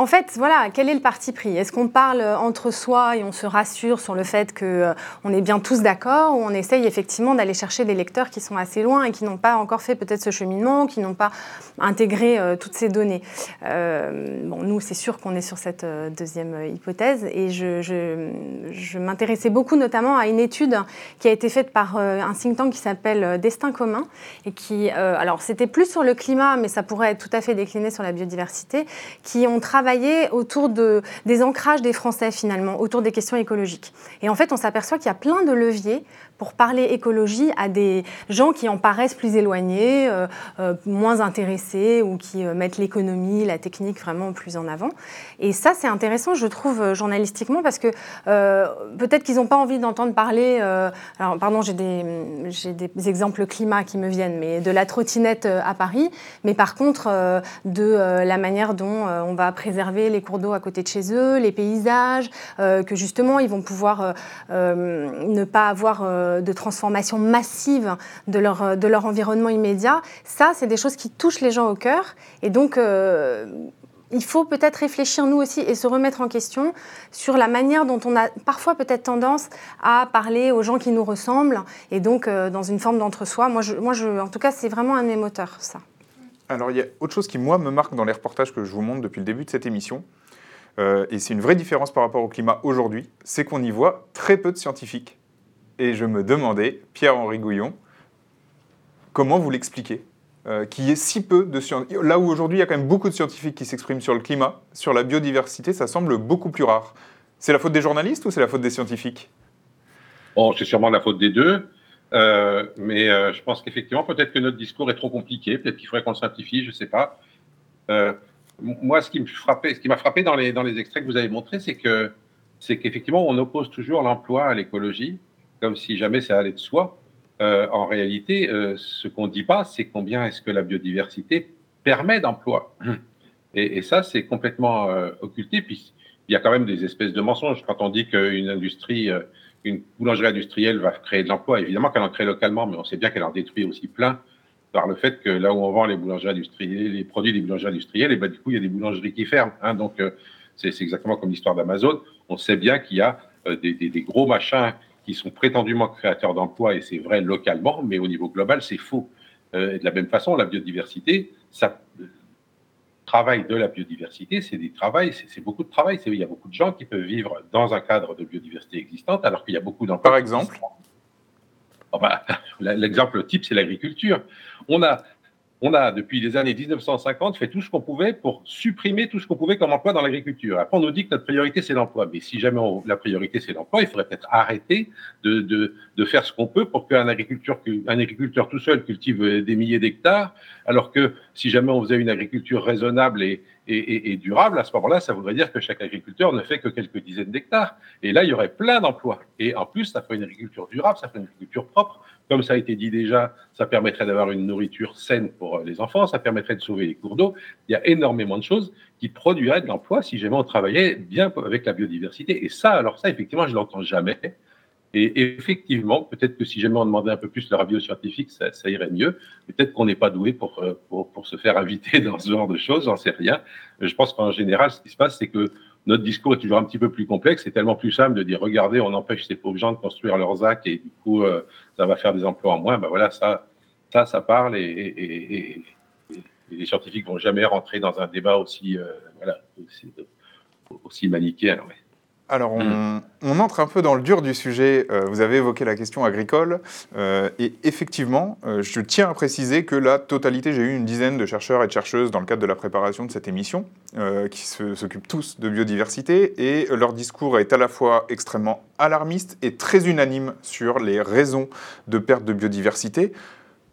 En fait, voilà, quel est le parti pris? Est-ce qu'on parle entre soi et on se rassure sur le fait qu'on euh, est bien tous d'accord ou on essaye effectivement d'aller chercher des lecteurs qui sont assez loin et qui n'ont pas encore fait peut-être ce cheminement, qui n'ont pas intégré euh, toutes ces données? Euh, Bon, nous, c'est sûr qu'on est sur cette deuxième hypothèse et je, je m'intéressais beaucoup notamment à une étude qui a été faite par un think tank qui s'appelle Destin commun et qui, alors c'était plus sur le climat, mais ça pourrait être tout à fait décliné sur la biodiversité, qui ont travaillé autour de, des ancrages des Français finalement, autour des questions écologiques. Et en fait, on s'aperçoit qu'il y a plein de leviers pour parler écologie à des gens qui en paraissent plus éloignés, euh, euh, moins intéressés ou qui euh, mettent l'économie, la technique vraiment plus en avant. Et ça, c'est intéressant, je trouve, journalistiquement, parce que peut-être qu'ils n'ont pas envie d'entendre parler. alors, pardon, j'ai des, des exemples climat qui me viennent, mais de la trottinette à Paris, mais par contre, de la manière dont on va préserver les cours d'eau à côté de chez eux, les paysages, que justement, ils vont pouvoir ne pas avoir euh, de transformation massive de leur, euh, de leur environnement immédiat, ça, c'est des choses qui touchent les gens au cœur. Et donc, euh, il faut peut-être réfléchir nous aussi et se remettre en question sur la manière dont on a parfois peut-être tendance à parler aux gens qui nous ressemblent et donc dans une forme d'entre-soi. Moi, moi je, en tout cas, c'est vraiment un de mes moteurs, ça. Alors, il y a autre chose qui, moi, me marque dans les reportages que je vous montre depuis le début de cette émission, et c'est une vraie différence par rapport au climat aujourd'hui, c'est qu'on y voit très peu de scientifiques et je me demandais, Pierre-Henri Gouillon, comment vous l'expliquez euh, Qu'il y ait si peu de scientifiques. Là où aujourd'hui il y a quand même beaucoup de scientifiques qui s'expriment sur le climat, sur la biodiversité, ça semble beaucoup plus rare. C'est la faute des journalistes ou c'est la faute des scientifiques? Bon, c'est sûrement la faute des deux. Euh, mais euh, je pense qu'effectivement, peut-être que notre discours est trop compliqué, peut-être qu'il faudrait qu'on le simplifie, je ne sais pas. moi, ce qui m'a frappé dans les, extraits que vous avez montrés, c'est que c'est qu'effectivement, on oppose toujours l'emploi à l'écologie comme si jamais ça allait de soi. Euh, en réalité, euh, ce qu'on ne dit pas, c'est combien est-ce que la biodiversité permet d'emploi. Et, ça, c'est complètement euh, occulté. Puis il y a quand même des espèces de mensonges quand on dit qu'une industrie, une boulangerie industrielle va créer de l'emploi. Évidemment qu'elle en crée localement, mais on sait bien qu'elle en détruit aussi plein par le fait que là où on vend les produits des boulangeries industrielles, et ben du coup il y a des boulangeries qui ferment. Hein. donc c'est exactement comme l'histoire d'Amazon. On sait bien qu'il y a des, des, gros machins qui sont prétendument créateurs d'emplois, et c'est vrai localement, mais au niveau global, c'est faux. Euh, de la même façon, la biodiversité, ça, travail de la biodiversité, c'est des travails, c'est beaucoup de travail. Il y a beaucoup de gens qui peuvent vivre dans un cadre de biodiversité existante, alors qu'il y a beaucoup d'emplois. Par exemple? Oh, bah, L'exemple type, c'est l'agriculture. On a on a, depuis les années 1950, fait tout ce qu'on pouvait pour supprimer tout ce qu'on pouvait comme emploi dans l'agriculture. Après, on nous dit que notre priorité, c'est l'emploi. Mais si jamais la priorité, c'est l'emploi, il faudrait peut-être arrêter de, de, de, faire ce qu'on peut pour qu'un agriculteur, un agriculteur tout seul cultive des milliers d'hectares, alors que si jamais on faisait une agriculture raisonnable et, et, et, durable, à ce moment-là, ça voudrait dire que chaque agriculteur ne fait que quelques dizaines d'hectares. Et là, il y aurait plein d'emplois. Et en plus, ça ferait une agriculture durable, ça ferait une agriculture propre. Comme ça a été dit déjà, ça permettrait d'avoir une nourriture saine pour les enfants, ça permettrait de sauver les cours d'eau. Il y a énormément de choses qui produiraient de l'emploi si jamais on travaillait bien avec la biodiversité. Et ça, alors ça, effectivement, je ne l'entends jamais. Et effectivement, peut-être que si jamais on demandait un peu plus leur avis scientifique, ça, irait mieux. Peut-être qu'on n'est pas doué pour, pour, pour, se faire inviter dans ce genre de choses, j'en sais rien. Je pense qu'en général, ce qui se passe, c'est que notre discours est toujours un petit peu plus complexe. C'est tellement plus simple de dire regardez, on empêche ces pauvres gens de construire leurs ZAC et du coup, euh, ça va faire des emplois en moins. Ben voilà, ça, ça, ça parle et, les scientifiques vont jamais rentrer dans un débat aussi, euh, voilà, aussi, aussi manichéen. Alors, mm. on, entre un peu dans le dur du sujet. Euh, vous avez évoqué la question agricole. Euh, et effectivement, euh, je tiens à préciser que la totalité, j'ai eu une dizaine de chercheurs et de chercheuses dans le cadre de la préparation de cette émission, qui s'occupent tous de biodiversité. Et leur discours est à la fois extrêmement alarmiste et très unanime sur les raisons de perte de biodiversité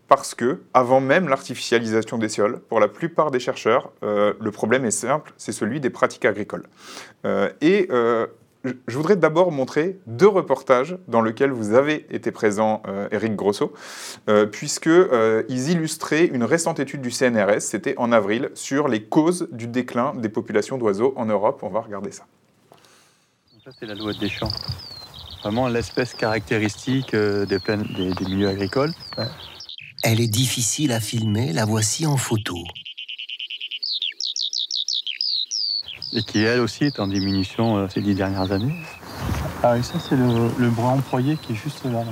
parce que, avant même l'artificialisation des sols, pour la plupart des chercheurs, le problème est simple, c'est celui des pratiques agricoles. et je voudrais d'abord montrer deux reportages dans lesquels vous avez été présent, euh, Eric Grosso, euh, puisqu'ils euh, illustraient une récente étude du CNRS, c'était en avril, sur les causes du déclin des populations d'oiseaux en Europe. On va regarder ça. Ça, c'est l'alouette des champs. Vraiment l'espèce caractéristique des, plaines, des, des, milieux agricoles. Elle est difficile à filmer, la voici en photo. Et qui elle aussi est en diminution euh, ces dix dernières années. Ah oui, ça c'est le, le bruant proyer qui est juste là.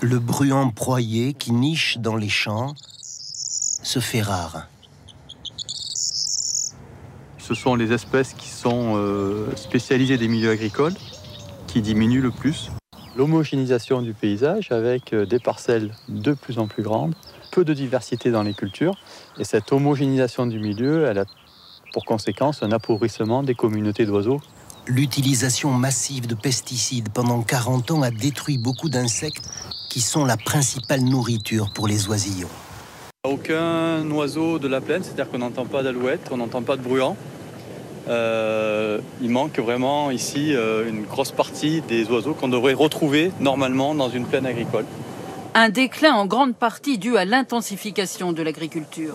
Le bruant proyer qui niche dans les champs se fait rare. Ce sont les espèces qui sont euh, spécialisées des milieux agricoles qui diminuent le plus. L'homogénéisation du paysage avec euh, des parcelles de plus en plus grandes, peu de diversité dans les cultures. Et cette homogénéisation du milieu, elle a pour conséquence un appauvrissement des communautés d'oiseaux. L'utilisation massive de pesticides pendant 40 ans a détruit beaucoup d'insectes qui sont la principale nourriture pour les oisillons. Aucun oiseau de la plaine, c'est-à-dire qu'on n'entend pas d'alouette, on n'entend pas de bruant. Euh, il manque vraiment ici euh, une grosse partie des oiseaux qu'on devrait retrouver normalement dans une plaine agricole. Un déclin en grande partie dû à l'intensification de l'agriculture.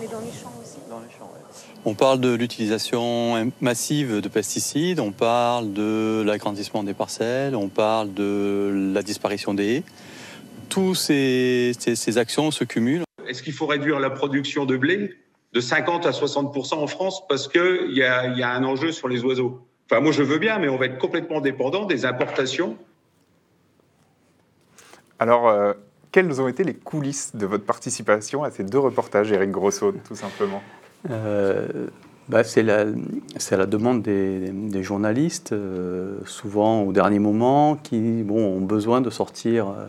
On parle de l'utilisation massive de pesticides, on parle de l'agrandissement des parcelles, on parle de la disparition des haies. Toutes ces, ces, actions se cumulent. Est-ce qu'il faut réduire la production de blé de 50 à 60% en France parce qu'il y a, y a un enjeu sur les oiseaux? Enfin, moi, je veux bien, mais on va être complètement dépendant des importations. Alors, euh, quelles ont été les coulisses de votre participation à ces deux reportages, Eric Grosso, tout simplement? Bah, c'est la, la, demande des, des journalistes, euh, souvent au dernier moment, qui bon, ont besoin de sortir euh,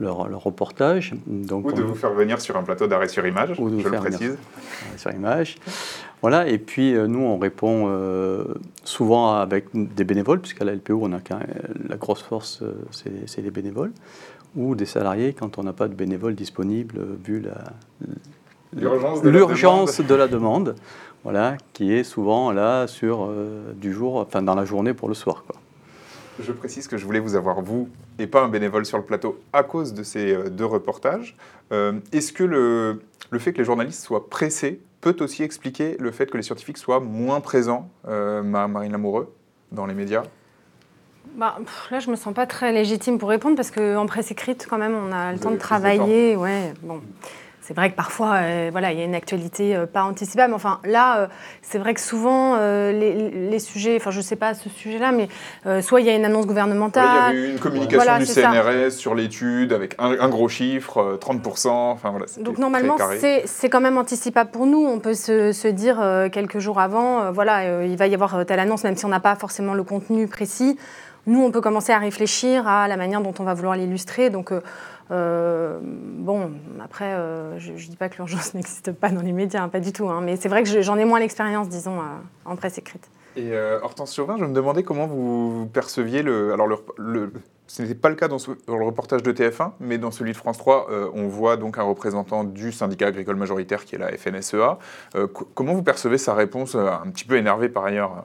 leur, leur, reportage. Donc, ou de vous faire venir sur un plateau d'arrêt sur image, ou de je le précise. Sur image. Voilà, et puis nous, on répond souvent avec des bénévoles, puisqu'à la LPO, on a la grosse force, c'est les bénévoles, ou des salariés quand on n'a pas de bénévoles disponibles, vu la l'urgence de, la demande, voilà, qui est souvent là sur euh, du jour, enfin dans la journée pour le soir. Quoi. Je précise que je voulais vous avoir, vous, et pas un bénévole sur le plateau, à cause de ces euh, deux reportages. Euh, est-ce que le, le, fait que les journalistes soient pressés peut aussi expliquer le fait que les scientifiques soient moins présents, Marine Lamoureux, dans les médias? Bah, là, je me sens pas très légitime pour répondre parce qu'en presse écrite, quand même, on a le temps de travailler. Ouais, bon c'est vrai que parfois, euh, voilà, il y a une actualité euh, pas anticipable. Enfin, là, euh, c'est vrai que souvent, les, sujets, enfin, je ne sais pas ce sujet-là, mais soit il y a une annonce gouvernementale. il y a eu une communication du CNRS sur l'étude avec un, gros chiffre, 30%. Enfin, voilà, Donc, normalement, c'est quand même anticipable pour nous. On peut se, se dire quelques jours avant, voilà, il va y avoir telle annonce, même si on n'a pas forcément le contenu précis. Nous, on peut commencer à réfléchir à la manière dont on va vouloir l'illustrer. Donc, euh, bon, après, euh, je ne dis pas que l'urgence n'existe pas dans les médias, hein, pas du tout. Hein, mais c'est vrai que j'en ai moins l'expérience, disons, euh, en presse écrite. Et Hortense Chauvin, je me demandais comment vous perceviez le. Alors, ce n'était pas le cas dans, dans, le reportage de TF1, mais dans celui de France 3, on voit donc un représentant du syndicat agricole majoritaire qui est la FNSEA. comment vous percevez sa réponse, un petit peu énervée par ailleurs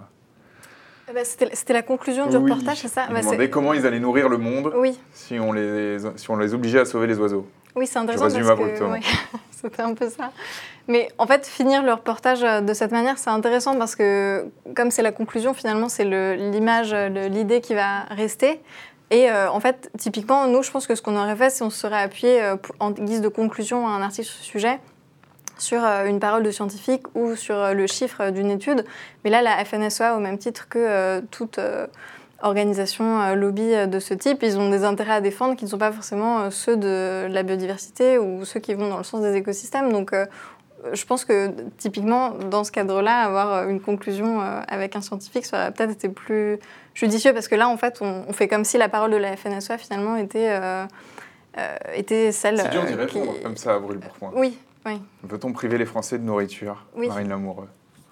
eh ben, c'était la conclusion du reportage, c'est ça Ils bah, demandaient comment ils allaient nourrir le monde oui. si, on les, si on les obligeait à sauver les oiseaux. Oui, c'est intéressant parce que c'était un peu ça. Mais en fait, finir le reportage euh, de cette manière, c'est intéressant parce que comme c'est la conclusion, finalement, c'est l'image, l'idée qui va rester. Et euh, en fait, typiquement, nous, je pense que ce qu'on aurait fait, c'est on se serait appuyé euh, en guise de conclusion à un article sur ce sujet sur euh, une parole de scientifique ou sur euh, le chiffre d'une étude. Mais là, la FNSEA, au même titre que euh, toute organisation lobby de ce type, ils ont des intérêts à défendre qui ne sont pas forcément ceux de la biodiversité ou ceux qui vont dans le sens des écosystèmes. Donc, je pense que typiquement, dans ce cadre-là, avoir une conclusion avec un scientifique, ça aurait peut-être été plus judicieux parce que là, en fait, on, fait comme si la parole de la FNSEA, finalement, était, était celle. C'est dur d'y comme ça à brûle pour point. Oui, Veut-on priver les Français de nourriture, Marine Lamoureux?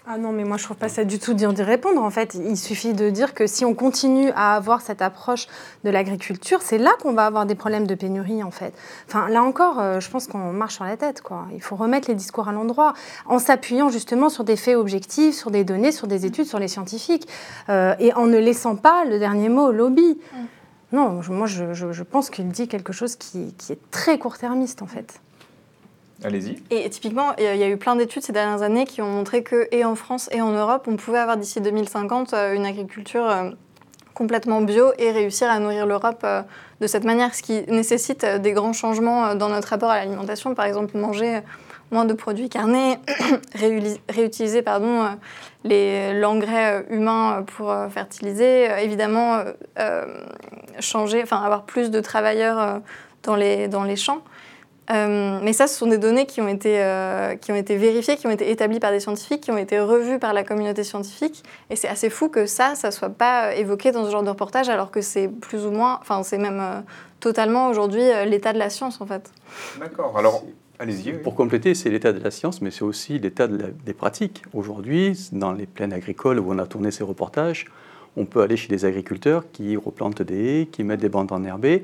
Ah non, mais moi je trouve pas ça du tout dur d'y répondre. En fait, il suffit de dire que si on continue à avoir cette approche de l'agriculture, c'est là qu'on va avoir des problèmes de pénurie en fait. Enfin, là encore, euh, je pense qu'on marche sur la tête. Quoi. Il faut remettre les discours à l'endroit en s'appuyant justement sur des faits objectifs, sur des données, sur des études, sur les scientifiques, euh, et en ne laissant pas le dernier mot au lobby. Mm. Non, moi je, pense qu'il dit quelque chose qui, qui est très court-termiste en fait. Allez-y. Et typiquement, il y a eu plein d'études ces dernières années qui ont montré que, et en France et en Europe, on pouvait avoir d'ici 2050 euh, une agriculture euh, complètement bio et réussir à nourrir l'Europe euh, de cette manière, ce qui nécessite des grands changements dans notre rapport à l'alimentation. Par exemple, manger moins de produits carnés, réutiliser pardon, l'engrais humain pour fertiliser, évidemment changer, enfin avoir plus de travailleurs dans les, dans les champs. Euh, mais ça, ce sont des données qui ont, été, euh, qui ont été vérifiées, qui ont été établies par des scientifiques, qui ont été revues par la communauté scientifique. Et c'est assez fou que ça, ça ne soit pas évoqué dans ce genre de reportage, alors que c'est plus ou moins, enfin, c'est même euh, totalement aujourd'hui l'état de la science, en fait. D'accord. Alors, allez-y. Pour compléter, c'est l'état de la science, mais c'est aussi l'état des pratiques. Aujourd'hui, dans les plaines agricoles où on a tourné ces reportages, on peut aller chez des agriculteurs qui replantent des haies, qui mettent des bandes enherbées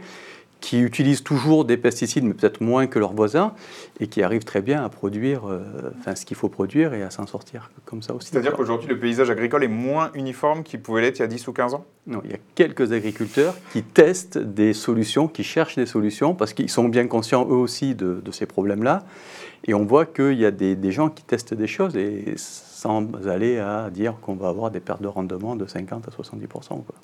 qui utilisent toujours des pesticides, mais peut-être moins que leurs voisins, et qui arrivent très bien à produire euh, enfin, ce qu'il faut produire et à s'en sortir comme ça aussi. C'est-à-dire qu'aujourd'hui, le paysage agricole est moins uniforme qu'il pouvait l'être il y a 10 ou 15 ans? Non, il y a quelques agriculteurs qui testent des solutions, qui cherchent des solutions, parce qu'ils sont bien conscients eux aussi de, ces problèmes-là. Et on voit qu'il y a des, des, gens qui testent des choses, et sans aller à dire qu'on va avoir des pertes de rendement de 50 à 70 quoi.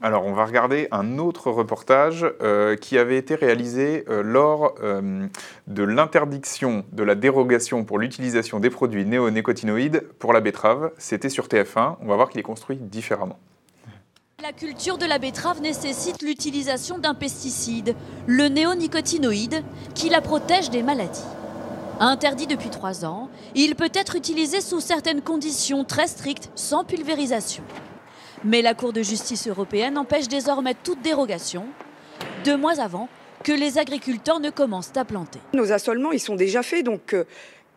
Alors, on va regarder un autre reportage euh, qui avait été réalisé euh, lors euh, de l'interdiction de la dérogation pour l'utilisation des produits néonicotinoïdes pour la betterave. C'était sur TF1. On va voir qu'il est construit différemment. La culture de la betterave nécessite l'utilisation d'un pesticide, le néonicotinoïde, qui la protège des maladies. Interdit depuis trois ans, il peut être utilisé sous certaines conditions très strictes, sans pulvérisation. Mais la Cour de justice européenne empêche désormais toute dérogation, deux mois avant que les agriculteurs ne commencent à planter. Nos assolements, ils sont déjà faits, donc euh,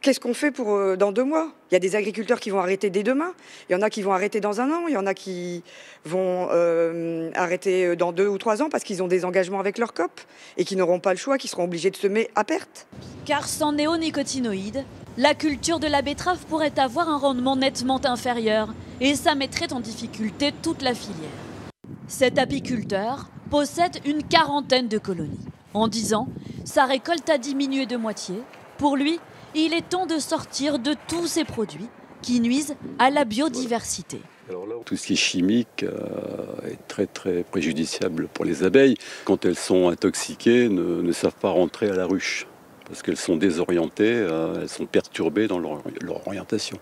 qu'est-ce qu'on fait pour euh, dans deux mois? Il y a des agriculteurs qui vont arrêter dès demain, il y en a qui vont arrêter dans un an, il y en a qui vont euh, arrêter dans deux ou trois ans parce qu'ils ont des engagements avec leur COP et qui n'auront pas le choix, qui seront obligés de semer à perte. Car sans néonicotinoïdes, la culture de la betterave pourrait avoir un rendement nettement inférieur et ça mettrait en difficulté toute la filière. Cet apiculteur possède une quarantaine de colonies. En 10 ans, sa récolte a diminué de moitié. Pour lui, il est temps de sortir de tous ces produits qui nuisent à la biodiversité. tout ce qui est chimique euh, est très très préjudiciable pour les abeilles. Quand elles sont intoxiquées, ne, ne savent pas rentrer à la ruche parce qu'elles sont désorientées, euh, elles sont perturbées dans leur, leur orientation.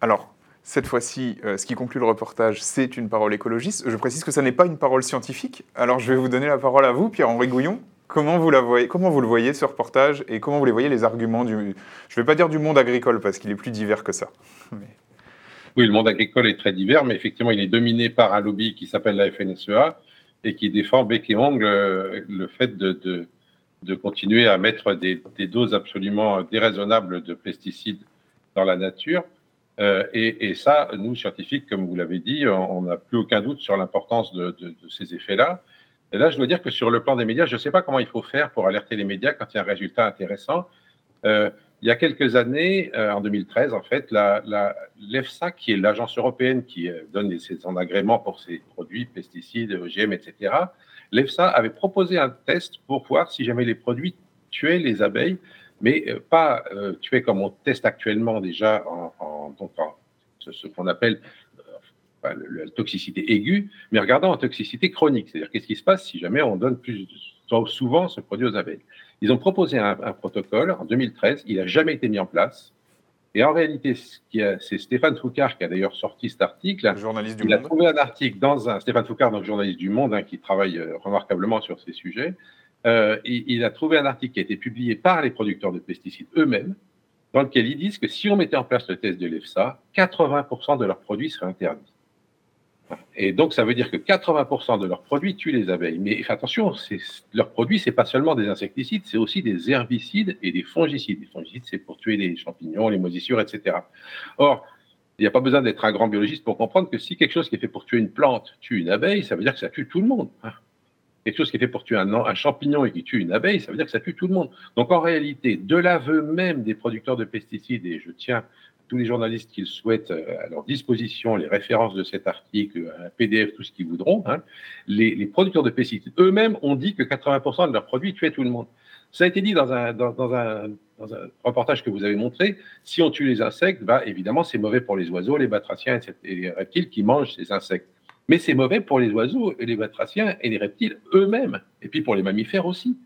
Alors, cette fois-ci, euh, ce qui conclut le reportage, c'est une parole écologiste. Je précise que ça n'est pas une parole scientifique. Alors je vais vous donner la parole à vous, Pierre-Henri Gouillon. Comment vous, la voyez, comment vous le voyez, ce reportage, et comment vous les voyez, les arguments du... Je ne vais pas dire du monde agricole, parce qu'il est plus divers que ça. Oui, le monde agricole est très divers, mais effectivement, il est dominé par un lobby qui s'appelle la FNSEA, et qui défend bec et ongle euh, le fait de, de, continuer à mettre des, doses absolument déraisonnables de pesticides dans la nature. Euh, et, ça, nous, scientifiques, comme vous l'avez dit, on n'a plus aucun doute sur l'importance de, ces effets-là. Et là, je dois dire que sur le plan des médias, je ne sais pas comment il faut faire pour alerter les médias quand il y a un résultat intéressant. Euh, il y a quelques années, euh, en 2013, en fait, l'EFSA, qui est l'agence européenne qui donne ses agréments pour ces produits, pesticides, OGM, etc., l'EFSA avait proposé un test pour voir si jamais les produits tuaient les abeilles mais euh, pas euh, tuer comme on teste actuellement déjà en, ce, qu'on appelle euh, la toxicité aiguë, mais regardant en toxicité chronique. C'est-à-dire qu'est-ce qui se passe si jamais on donne plus souvent ce produit aux abeilles? Ils ont proposé un, protocole en 2013, il n'a jamais été mis en place. Et en réalité, c'est Stéphane Foucard qui a d'ailleurs sorti cet article. Le journaliste du il a trouvé un article dans un Stéphane Foucard, donc journaliste du Monde, hein, qui travaille remarquablement sur ces sujets. Euh, il, a trouvé un article qui a été publié par les producteurs de pesticides eux-mêmes, dans lequel ils disent que si on mettait en place le test de l'EFSA, 80% de leurs produits seraient interdits. Et donc, ça veut dire que 80% de leurs produits tuent les abeilles. Mais attention, leurs produits, ce n'est pas seulement des insecticides, c'est aussi des herbicides et des fongicides. Les fongicides, c'est pour tuer les champignons, les moisissures, etc. Or, il n'y a pas besoin d'être un grand biologiste pour comprendre que si quelque chose qui est fait pour tuer une plante tue une abeille, ça veut dire que ça tue tout le monde. Hein. Quelque chose qui est fait pour tuer un, un, champignon et qui tue une abeille, ça veut dire que ça tue tout le monde. Donc en réalité, de l'aveu même des producteurs de pesticides, et je tiens tous les journalistes qui le souhaitent euh, à leur disposition, les références de cet article, un PDF, tout ce qu'ils voudront. Hein. Les, producteurs de pesticides eux-mêmes ont dit que 80% de leurs produits tuaient tout le monde. Ça a été dit dans un, dans, un, reportage que vous avez montré. Si on tue les insectes, bah, évidemment, c'est mauvais pour les oiseaux, les batraciens et les reptiles qui mangent ces insectes. Mais c'est mauvais pour les oiseaux et les batraciens et les reptiles eux-mêmes. Et puis pour les mammifères aussi.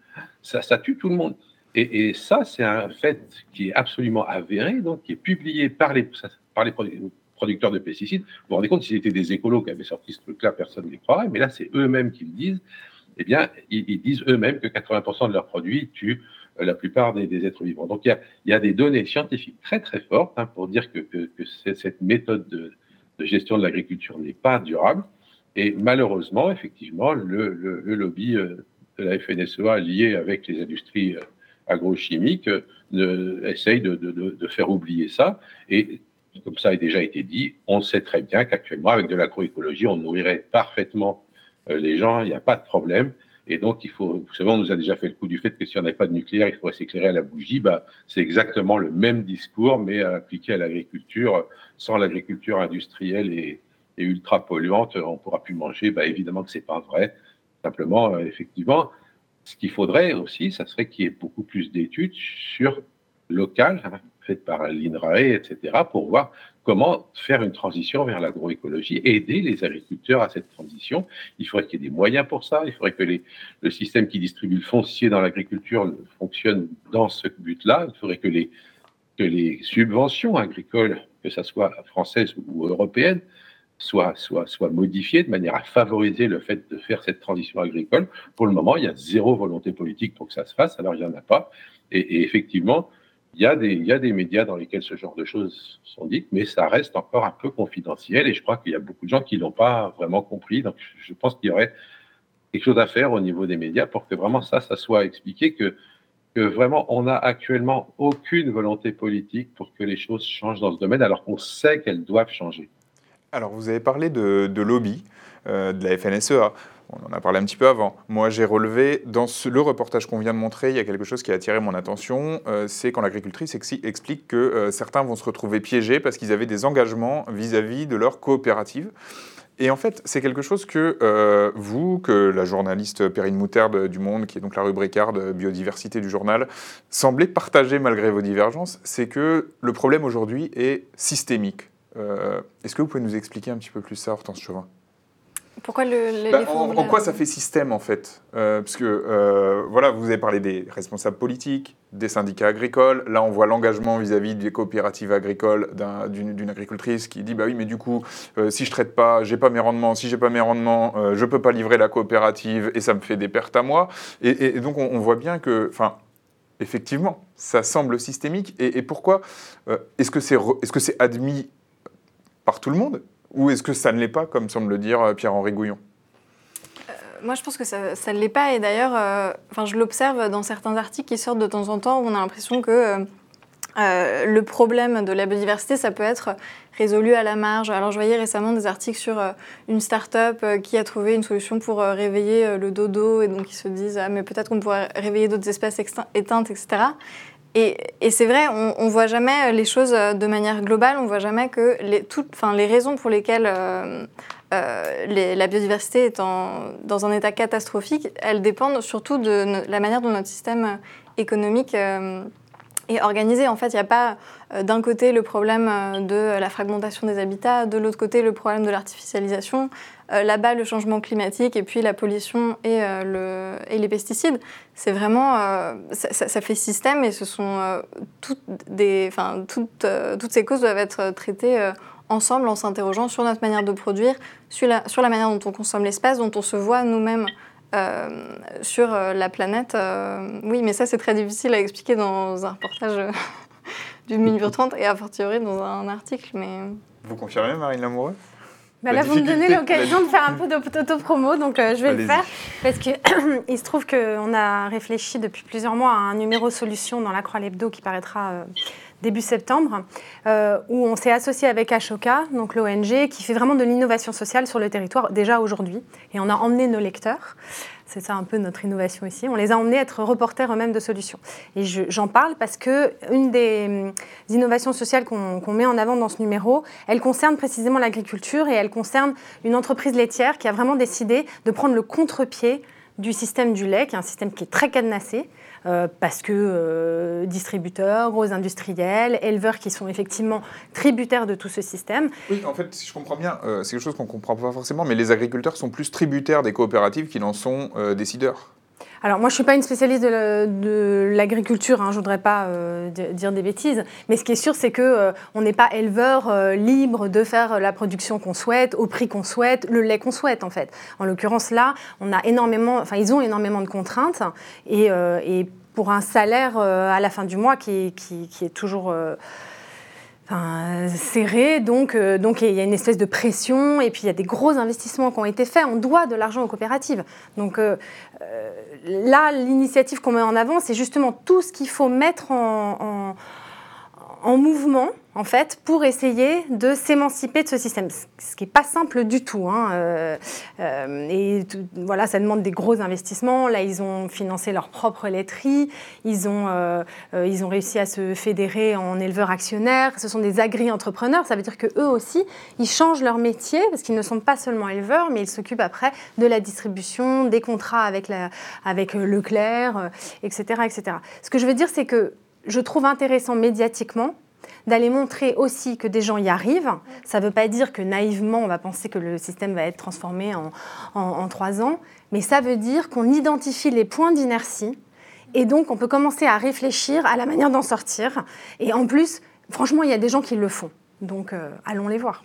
Ça, ça tue tout le monde. Et, ça, c'est un fait qui est absolument avéré, donc qui est publié par les, par les producteurs de pesticides. Vous vous rendez compte, si c'était des écolos qui avaient sorti ce truc-là, personne ne les croirait, mais là, c'est eux-mêmes qui le disent. Eh bien, ils, disent eux-mêmes que 80% de leurs produits tuent euh, la plupart des, êtres vivants. Donc, il y, a, des données scientifiques très, très fortes hein, pour dire que, cette méthode de, gestion de l'agriculture n'est pas durable. Et malheureusement, effectivement, le, lobby euh, de la FNSEA lié avec les industries euh, agrochimique euh, essaye de, faire oublier ça. Et comme ça a déjà été dit, on sait très bien qu'actuellement, avec de l'agroécologie, on nourrirait parfaitement euh, les gens, il n'y a pas de problème. Et donc, il faut, vous savez, on nous a déjà fait le coup du fait que si on n'avait pas de nucléaire, il faudrait s'éclairer à la bougie. Bah, c'est exactement le même discours, mais appliqué à l'agriculture. Sans l'agriculture industrielle et, ultra polluante, on ne pourra plus manger. Bah, évidemment que ce n'est pas vrai. Simplement, euh, effectivement, ce qu'il faudrait aussi, ça serait qu'il y ait beaucoup plus d'études sur local, hein, faites par l'INRAE, etc., pour voir comment faire une transition vers l'agroécologie, aider les agriculteurs à cette transition. Il faudrait qu'il y ait des moyens pour ça. Il faudrait que le système qui distribue le foncier dans l'agriculture fonctionne dans ce but-là. Il faudrait que les, que les subventions agricoles, que ce soit françaises ou européennes, soit, soit, soit modifié de manière à favoriser le fait de faire cette transition agricole. Pour le moment, il y a zéro volonté politique pour que ça se fasse, alors il n'y en a pas. Et, effectivement, il y, a des, il y a des médias dans lesquels ce genre de choses sont dites, mais ça reste encore un peu confidentiel et je crois qu'il y a beaucoup de gens qui ne l'ont pas vraiment compris. Donc je pense qu'il y aurait quelque chose à faire au niveau des médias pour que vraiment ça, ça soit expliqué, que, que vraiment on n'a actuellement aucune volonté politique pour que les choses changent dans ce domaine alors qu'on sait qu'elles doivent changer. Alors, vous avez parlé de, lobby euh, de la FNSEA. On en a parlé un petit peu avant. Moi, j'ai relevé, dans le reportage qu'on vient de montrer, il y a quelque chose qui a attiré mon attention. Euh, c'est quand l'agricultrice explique que euh, certains vont se retrouver piégés parce qu'ils avaient des engagements vis-à-vis de leur coopérative. Et en fait, c'est quelque chose que vous, que la journaliste Perrine Moutarde du Monde, qui est donc la rubricarde biodiversité du journal, semblez partager malgré vos divergences, c'est que le problème aujourd'hui est systémique. Euh, est-ce que vous pouvez nous expliquer un petit peu plus ça, Hortense Chauvin? Pourquoi le, bah, en, quoi ça fait système en fait? Euh, Parce que euh, voilà, vous avez parlé des responsables politiques, des syndicats agricoles. Là, on voit l'engagement vis-à-vis des coopératives agricoles d'une agricultrice qui dit bah oui, mais du coup, si je traite pas, j'ai pas mes rendements. Si j'ai pas mes rendements, je peux pas livrer la coopérative et ça me fait des pertes à moi. Et, donc on, voit bien que, enfin, effectivement, ça semble systémique. Et, pourquoi Est-ce que c'est est -ce c'est admis par tout le monde Ou est-ce que ça ne l'est pas, comme semble le dire euh, Pierre-Henri Gouillon? Euh, moi, je pense que ça, ne l'est pas. Et d'ailleurs, euh, je l'observe dans certains articles qui sortent de temps en temps où on a l'impression que le problème de la biodiversité, ça peut être résolu à la marge. Alors, je voyais récemment des articles sur une start-up qui a trouvé une solution pour réveiller le dodo. Et donc, ils se disent, ah, mais peut-être qu'on pourrait réveiller d'autres espèces éteintes, etc. Et, c'est vrai, on ne voit jamais les choses de manière globale, on ne voit jamais que les, enfin, les raisons pour lesquelles euh, euh, la biodiversité est dans un état catastrophique, elles dépendent surtout de la manière dont notre système économique euh, est organisé. En fait, il n'y a pas d'un côté le problème de la fragmentation des habitats, de l'autre côté le problème de l'artificialisation, euh, là-bas, le changement climatique et puis la pollution et, euh, les pesticides, c'est vraiment, euh, ça, fait système et ce sont toutes, ces causes doivent être traitées ensemble en s'interrogeant sur notre manière de produire, sur la, sur la manière dont on consomme l'espace, dont on se voit nous-mêmes sur la planète. oui, mais ça, c'est très difficile à expliquer dans un reportage d'une minute trente et a fortiori dans un article. Mais... Vous confirmez, Marine Lamoureux? Bah là, vous me donnez l'occasion de faire un peu d'autopromo, donc euh, je vais le faire. Parce qu'il se trouve qu'on a réfléchi depuis plusieurs mois à un numéro solution dans la Croix l'Hebdo qui paraîtra euh, début septembre, euh, où on s'est associé avec Ashoka, donc l'ONG, qui fait vraiment de l'innovation sociale sur le territoire déjà aujourd'hui. Et on a emmené nos lecteurs. C'est ça un peu notre innovation ici. On les a emmenés être reporters eux-mêmes de solutions. Et je- j'en parle parce que une des hum, innovations sociales qu'on qu'on met en avant dans ce numéro, elle concerne précisément l'agriculture et elle concerne une entreprise laitière qui a vraiment décidé de prendre le contre-pied du système du lait, qui est un système qui est très cadenassé, euh, parce que euh, distributeurs, gros industriels, éleveurs qui sont effectivement tributaires de tout ce système. Oui, en fait, si je comprends bien, euh, c'est quelque chose qu'on ne comprend pas forcément, mais les agriculteurs sont plus tributaires des coopératives qu'ils en sont décideurs. Alors moi, je ne suis pas une spécialiste de la- de l'agriculture, hein, je ne voudrais pas euh, di- dire des bêtises, mais ce qui est sûr, c'est qu'on on n'est pas éleveur euh, libre de faire la production qu'on souhaite, au prix qu'on souhaite, le lait qu'on souhaite en fait. En l'occurrence là, on a énormément, ils ont énormément de contraintes et, euh, pour un salaire euh, à la fin du mois qui est toujours... euh, serré, donc, euh, donc il y a une espèce de pression, et puis il y a des gros investissements qui ont été faits. On doit de l'argent aux coopératives. Donc euh, là, l'initiative qu'on met en avant, c'est justement tout ce qu'il faut mettre en- en mouvement, en fait, pour essayer de s'émanciper de ce système. Ce qui n'est pas simple du tout. hein. Euh, euh, et voilà, ça demande des gros investissements. Là, ils ont financé leur propre laiterie. Ils ont, euh, ils ont réussi à se fédérer en éleveurs actionnaires. Ce sont des agri-entrepreneurs. Ça veut dire qu'eux aussi, ils changent leur métier parce qu'ils ne sont pas seulement éleveurs, mais ils s'occupent après de la distribution, des contrats avec, avec Leclerc, etc., etc. Ce que je veux dire, c'est que je trouve intéressant médiatiquement d'aller montrer aussi que des gens y arrivent. Ça ne veut pas dire que naïvement, on va penser que le système va être transformé en, en- trois ans, mais ça veut dire qu'on identifie les points d'inertie et donc on peut commencer à réfléchir à la manière d'en sortir. Et en plus, franchement, il y a des gens qui le font. Donc euh, allons les voir.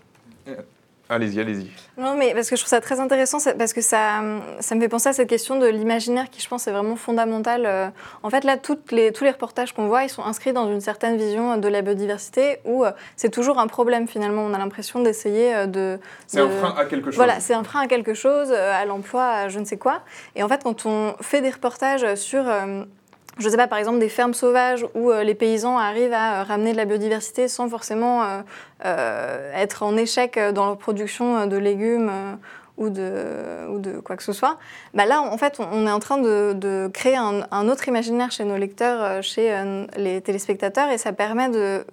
Allez-y, allez-y. Non, mais parce que je trouve ça très intéressant, parce que ça, ça me fait penser à cette question de l'imaginaire qui, je pense, est vraiment fondamentale. Euh, En fait, là, toutes les, tous les reportages qu'on voit, ils sont inscrits dans une certaine vision de la biodiversité où euh, c'est toujours un problème, finalement. On a l'impression d'essayer euh, de... C'est un frein à quelque chose. Voilà, c'est un frein à quelque chose, euh, à l'emploi, à je ne sais quoi. Et en fait, quand on fait des reportages sur... je ne sais pas, par exemple, des fermes sauvages où euh, les paysans arrivent à euh, ramener de la biodiversité sans forcément euh, être en échec dans leur production de légumes ou, de, ou de quoi que ce soit. Bah là, en fait, on- est en train de, créer un, autre imaginaire chez nos lecteurs, euh, chez euh, les téléspectateurs, et ça permet de,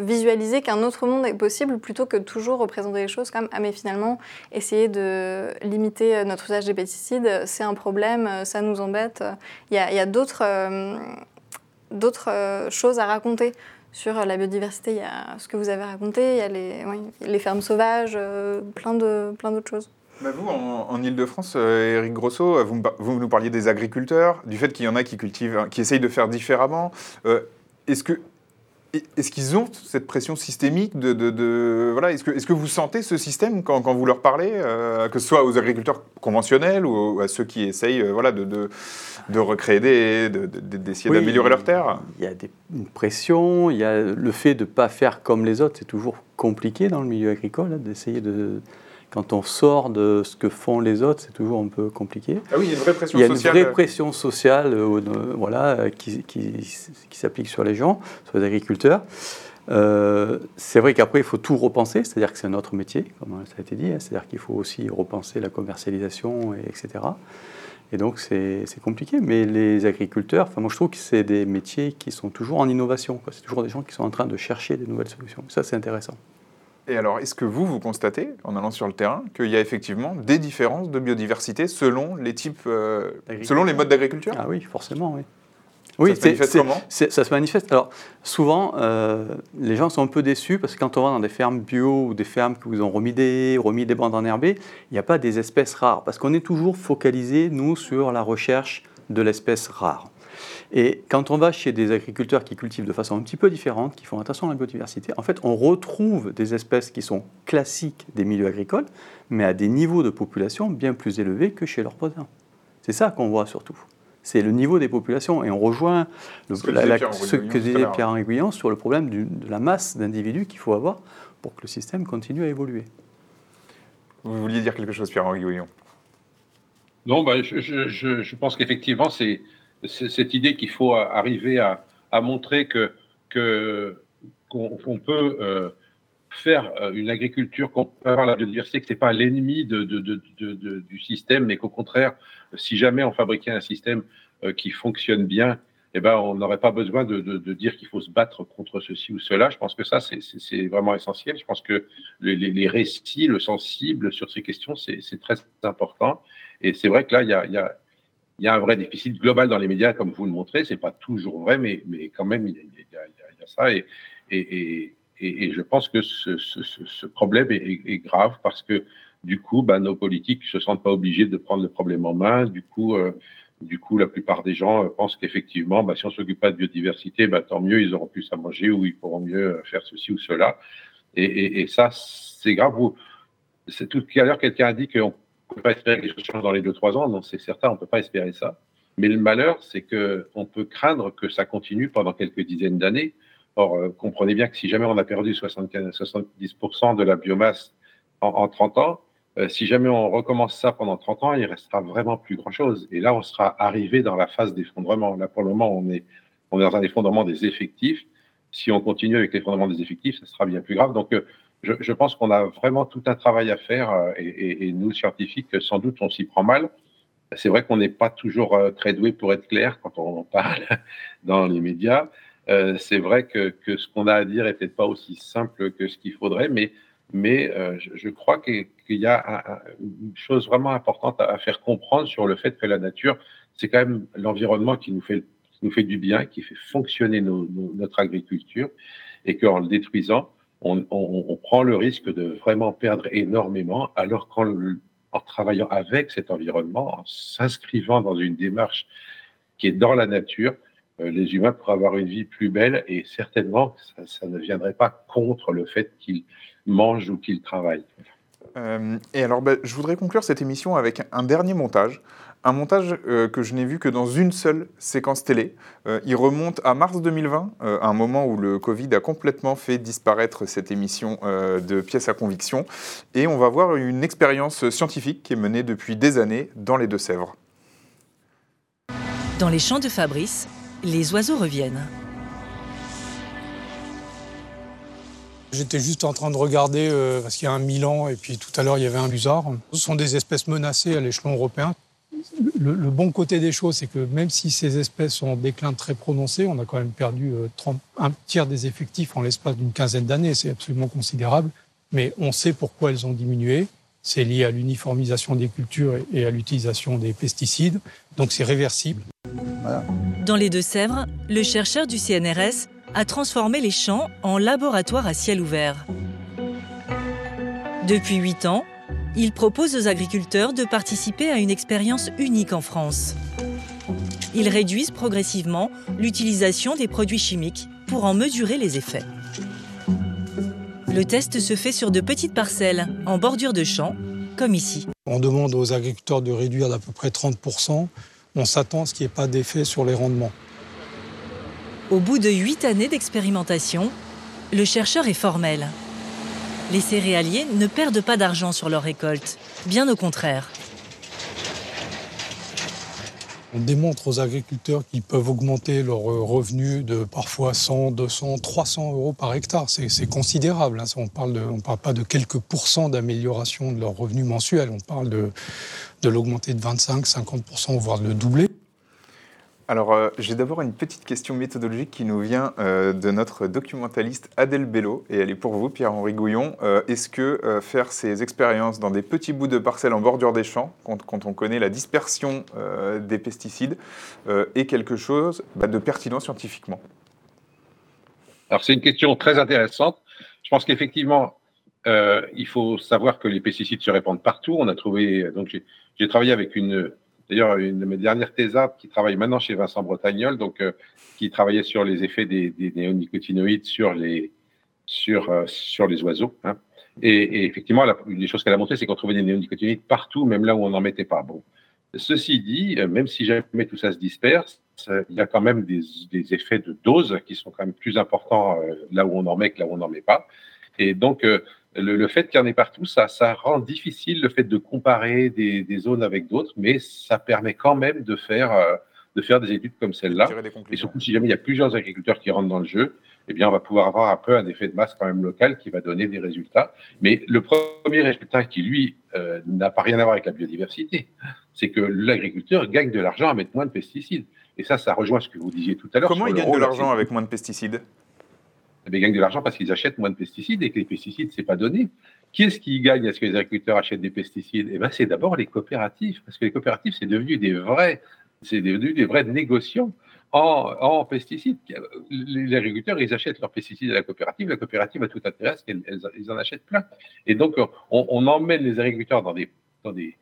visualiser qu'un autre monde est possible plutôt que toujours représenter les choses comme ah mais finalement essayer de limiter euh, notre usage des pesticides, c'est un problème, ça nous embête. Il y a, a d'autres choses à raconter sur la biodiversité. Il y a ce que vous avez raconté, il y a les, fermes sauvages, euh, plein de plein d'autres choses. Bah vous, en, en Ile-de-France, euh, Éric Grosso, euh, vous nous parliez des agriculteurs, du fait qu'il y en a qui cultivent, qui essayent de faire différemment. Euh, est-ce que est-ce qu'ils ont cette pression systémique de, de- de- voilà Est-ce que, est-ce que vous sentez ce système quand, quand vous leur parlez, euh, que ce soit aux agriculteurs conventionnels ou à ceux qui essayent euh, voilà, de, de, recréer des, de- de- d'essayer Oui, d'améliorer leurs terres Il y a des- une pression, il y a le fait de ne pas faire comme les autres, c'est toujours compliqué dans le milieu agricole, hein, d'essayer de... Quand on sort de ce que font les autres, c'est toujours un peu compliqué. Ah oui, il y a une vraie pression Il y a une sociale. vraie pression sociale euh, euh, voilà, euh, qui, qui, qui s'applique sur les gens, sur les agriculteurs. Euh, c'est vrai qu'après, il faut tout repenser, c'est-à-dire que c'est un autre métier, comme ça a été dit, hein, c'est-à-dire qu'il faut aussi repenser la commercialisation, et etc. Et donc, c'est compliqué. Mais les agriculteurs, enfin, moi, je trouve que c'est des métiers qui sont toujours en innovation. C'est toujours des gens qui sont en train de chercher des nouvelles solutions. Ça, c'est intéressant. Et alors, est-ce que vous, vous constatez, en allant sur le terrain, qu'il y a effectivement des différences de biodiversité selon les types, euh, selon les modes d'agriculture? Ah oui, forcément, oui. Ça Oui, se c'est- manifeste comment? Ça se manifeste. Alors, souvent, euh, les gens sont un peu déçus parce que quand on va dans des fermes bio ou des fermes qui vous ont remis des, remis des bandes enherbées, il n'y a pas des espèces rares parce qu'on est toujours focalisé, nous, sur la recherche de l'espèce rare. Et quand on va chez des agriculteurs qui cultivent de façon un petit peu différente, qui font attention à la biodiversité, en fait, on retrouve des espèces qui sont classiques des milieux agricoles, mais à des niveaux de population bien plus élevés que chez leurs voisins. C'est ça qu'on voit surtout. C'est le niveau des populations. Et on rejoint le- Ce que la- disait la- Pierre ce Henri que Guillon tout à disait l'heure. Pierre Guillon sur le problème du- de la masse d'individus qu'il faut avoir pour que le système continue à évoluer. Vous vouliez dire quelque chose, Pierre-Henri Non, bah, je, je, je, pense qu'effectivement, c'est cette idée qu'il faut arriver à, montrer que qu'on peut euh, faire euh, une agriculture, qu'on peut avoir la biodiversité, que ce n'est pas l'ennemi du système, mais qu'au contraire, si jamais on fabriquait un système euh, qui fonctionne bien, eh ben, on n'aurait pas besoin de, dire qu'il faut se battre contre ceci ou cela. Je pense que ça, c'est vraiment essentiel. Je pense que les, récits, le sensible sur ces questions, c'est très important. Et c'est vrai que là, il y a il y a un vrai déficit global dans les médias, comme vous le montrez. C'est pas toujours vrai, mais, mais quand même, il y a, ça. Et, et, et, et, je pense que ce, ce, problème est, grave parce que du coup, bah, nos politiques se sentent pas obligés de prendre le problème en main. Du coup, euh, du coup, la plupart des gens euh, pensent qu'effectivement, bah, si on s'occupe pas de biodiversité, bah, tant mieux, ils auront plus à manger ou ils pourront mieux euh, faire ceci ou cela. Et, et ça, c'est grave. C'est tout à l'heure, quelqu'un a dit qu'on ne peut pas espérer que les choses changent dans les 2-3 ans. Non, c'est certain, on ne peut pas espérer ça. Mais le malheur, c'est qu'on peut craindre que ça continue pendant quelques dizaines d'années. Or, euh, comprenez bien que si jamais on a perdu 75, 70% de la biomasse en, en 30 ans, euh, si jamais on recommence ça pendant 30 ans, il restera vraiment plus grand-chose. Et là, on sera arrivé dans la phase d'effondrement. Là, pour le moment, on est, on est dans un effondrement des effectifs. Si on continue avec l'effondrement des effectifs, ça sera bien plus grave. Donc, euh, je, pense qu'on a vraiment tout un travail à faire euh, et, nous, scientifiques, sans doute, on s'y prend mal. C'est vrai qu'on n'est pas toujours euh, très doué pour être clair quand on en parle dans les médias. Euh, c'est vrai que, ce qu'on a à dire est peut-être pas aussi simple que ce qu'il faudrait, mais, je, crois qu'il y a un, une chose vraiment importante à, faire comprendre sur le fait que la nature, c'est quand même l'environnement qui nous fait du bien, qui fait fonctionner notre agriculture, et qu'en le détruisant, on, prend le risque de vraiment perdre énormément, alors qu'en en travaillant avec cet environnement, en s'inscrivant dans une démarche qui est dans la nature, euh, les humains pourraient avoir une vie plus belle et certainement ça ne viendrait pas contre le fait qu'ils mangent ou qu'ils travaillent. Euh, et alors, bah, je voudrais conclure cette émission avec un dernier montage. Un montage euh, que je n'ai vu que dans une seule séquence télé. Euh, il remonte à mars 2020, euh, un moment où le Covid a complètement fait disparaître cette émission de pièces à conviction. Et on va voir une expérience scientifique qui est menée depuis des années dans les Deux-Sèvres. Dans les champs de Fabrice, les oiseaux reviennent. J'étais juste en train de regarder, euh, parce qu'il y a un Milan et puis tout à l'heure il y avait un busard. Ce sont des espèces menacées à l'échelon européen. Le, bon côté des choses, c'est que même si ces espèces sont en déclin très prononcé, on a quand même perdu 30, euh, un tiers des effectifs en l'espace d'une quinzaine d'années. C'est absolument considérable. Mais on sait pourquoi elles ont diminué. C'est lié à l'uniformisation des cultures et à l'utilisation des pesticides. Donc c'est réversible. Dans les Deux-Sèvres, le chercheur du CNRS a transformé les champs en laboratoire à ciel ouvert. Depuis huit ans, il propose aux agriculteurs de participer à une expérience unique en France. Ils réduisent progressivement l'utilisation des produits chimiques pour en mesurer les effets. Le test se fait sur de petites parcelles, en bordure de champs, comme ici. On demande aux agriculteurs de réduire d'à peu près 30%. On s'attend à ce qu'il n'y ait pas d'effet sur les rendements. Au bout de huit années d'expérimentation, le chercheur est formel. Les céréaliers ne perdent pas d'argent sur leur récolte, bien au contraire. On démontre aux agriculteurs qu'ils peuvent augmenter leurs revenus de parfois 100, 200, 300 euros par hectare. C'est considérable. Hein. On ne parle, de, on parle pas de quelques pourcents d'amélioration de leurs revenus mensuels. On parle de, de l'augmenter de 25, 50%, voire de le doubler. Alors, euh, j'ai d'abord une petite question méthodologique qui nous vient euh, de notre documentaliste Adèle Bello, et elle est pour vous, Pierre-Henri Gouillon. Euh, Est-ce que faire ces expériences dans des petits bouts de parcelles en bordure des champs, quand, on connaît la dispersion des pesticides, est quelque chose bah, de pertinent scientifiquement? Alors, c'est une question très intéressante. Je pense qu'effectivement, il faut savoir que les pesticides se répandent partout. On a trouvé, donc j'ai travaillé avec une D'ailleurs, une de mes dernières thésardes qui travaille maintenant chez Vincent Bretagnol, donc euh, qui travaillait sur les effets des, des néonicotinoïdes sur les, sur, euh, sur les oiseaux. Hein. Et, effectivement, la, une des choses qu'elle a montré, c'est qu'on trouvait des néonicotinoïdes partout, même là où on n'en mettait pas. Bon. Ceci dit, euh, même si jamais tout ça se disperse, il y a quand même des, des, effets de dose qui sont quand même plus importants là où on en met que là où on n'en met pas. Et donc, le, fait qu'il y en ait partout, ça, ça rend difficile le fait de comparer des, zones avec d'autres, mais ça permet quand même de faire, euh, de faire des études comme celle-là. Et surtout, si jamais il y a plusieurs agriculteurs qui rentrent dans le jeu, eh bien, on va pouvoir avoir un peu un effet de masse quand même local qui va donner des résultats. Mais le premier résultat qui, lui, euh, n'a pas rien à voir avec la biodiversité, c'est que l'agriculteur gagne de l'argent à mettre moins de pesticides. Et ça, ça rejoint ce que vous disiez tout à l'heure. Comment il gagne de l'argent avec moins de pesticides? Eh ils gagnent de l'argent parce qu'ils achètent moins de pesticides et que les pesticides, ce n'est pas donné. Qui est-ce qui gagne à ce que les agriculteurs achètent des pesticides? Eh ben, C'est d'abord les coopératives, parce que les coopératives, c'est devenu des vrais, c'est devenu des vrais négociants en, pesticides. Les agriculteurs, ils achètent leurs pesticides à la coopérative. La coopérative a tout intérêt à ce qu'ils en achètent plein. Et donc, on, emmène les agriculteurs dans des, dans des,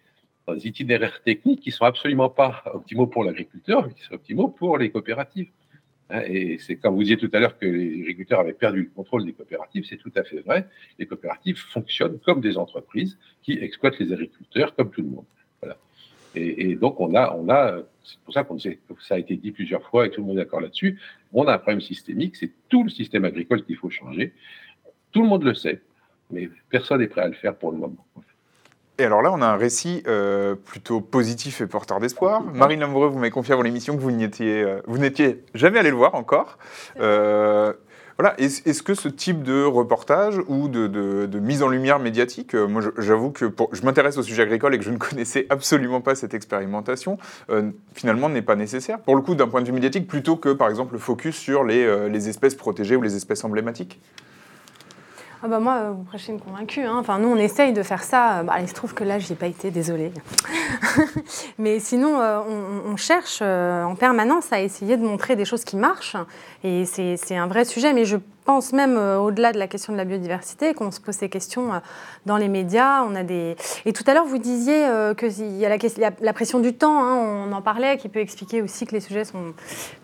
itinéraires techniques qui ne sont absolument pas optimaux pour l'agriculteur, mais qui sont optimaux pour les coopératives. Hein, et c'est comme vous disiez tout à l'heure que les agriculteurs avaient perdu le contrôle des coopératives, c'est tout à fait vrai. Les coopératives fonctionnent comme des entreprises qui exploitent les agriculteurs comme tout le monde. Voilà. Et, donc on a, on a, c'est pour ça qu'on ça a été dit plusieurs fois et tout le monde est d'accord là-dessus. On a un problème systémique, c'est tout le système agricole qu'il faut changer. Tout le monde le sait, mais personne n'est prêt à le faire pour le moment. Et alors là, on a un récit euh, plutôt positif et porteur d'espoir. Marine Lamoureux, vous m'avez confié avant l'émission que vous n'étiez, euh, vous n'étiez jamais allé le voir encore. Euh, voilà. Est-ce que ce type de reportage ou de, mise en lumière médiatique, moi j'avoue que je m'intéresse au sujet agricole et que je ne connaissais absolument pas cette expérimentation, finalement n'est pas nécessaire, pour le coup d'un point de vue médiatique, plutôt que par exemple le focus sur les espèces protégées ou les espèces emblématiques ah bah moi, vous prêchez une convaincue. Hein. Enfin, nous, on essaye de faire ça. Bah, il se trouve que là, je n'y ai pas été, désolée. Mais sinon, euh, on, cherche euh, en permanence à essayer de montrer des choses qui marchent. Et c'est un vrai sujet. Mais je pense même euh, au-delà de la question de la biodiversité, qu'on se pose ces questions euh, dans les médias. On a des... Et tout à l'heure, vous disiez euh, qu'il y a la, pression du temps, hein, on en parlait, qui peut expliquer aussi que les sujets sont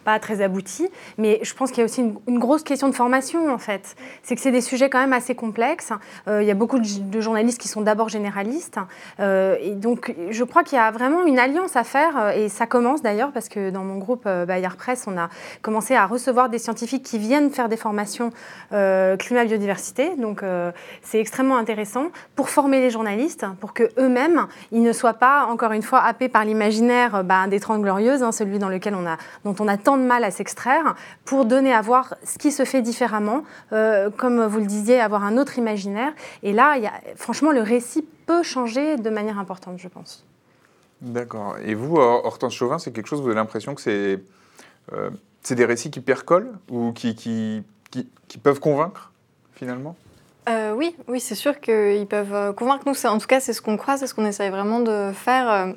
pas très aboutis. Mais je pense qu'il y a aussi une, grosse question de formation, en fait. C'est que c'est des sujets quand même assez complexes. il y a beaucoup de, journalistes qui sont d'abord généralistes. et donc, je crois qu'il y a vraiment une alliance à faire, et ça commence d'ailleurs, parce que dans mon groupe Bayard Presse, on a commencé à recevoir des scientifiques qui viennent faire des formations euh, climat-biodiversité. Donc euh, c'est extrêmement intéressant pour former les journalistes, pour que eux-mêmes, ils ne soient pas, encore une fois, happés par l'imaginaire euh, bah, des Trente Glorieuses, hein, celui dans lequel on a, dont on a tant de mal à s'extraire, pour donner à voir ce qui se fait différemment, comme vous le disiez, avoir un autre imaginaire. Et là, y a, franchement, le récit peut changer de manière importante, je pense. D'accord. Et vous, Hortense Chauvin, c'est quelque chose, vous avez l'impression que c'est c'est des récits qui percolent ou qui, peuvent convaincre finalement? Euh, oui, oui, c'est sûr qu'ils peuvent euh, convaincre nous. En tout cas, c'est ce qu'on croit, c'est ce qu'on essaye vraiment de faire. Euh,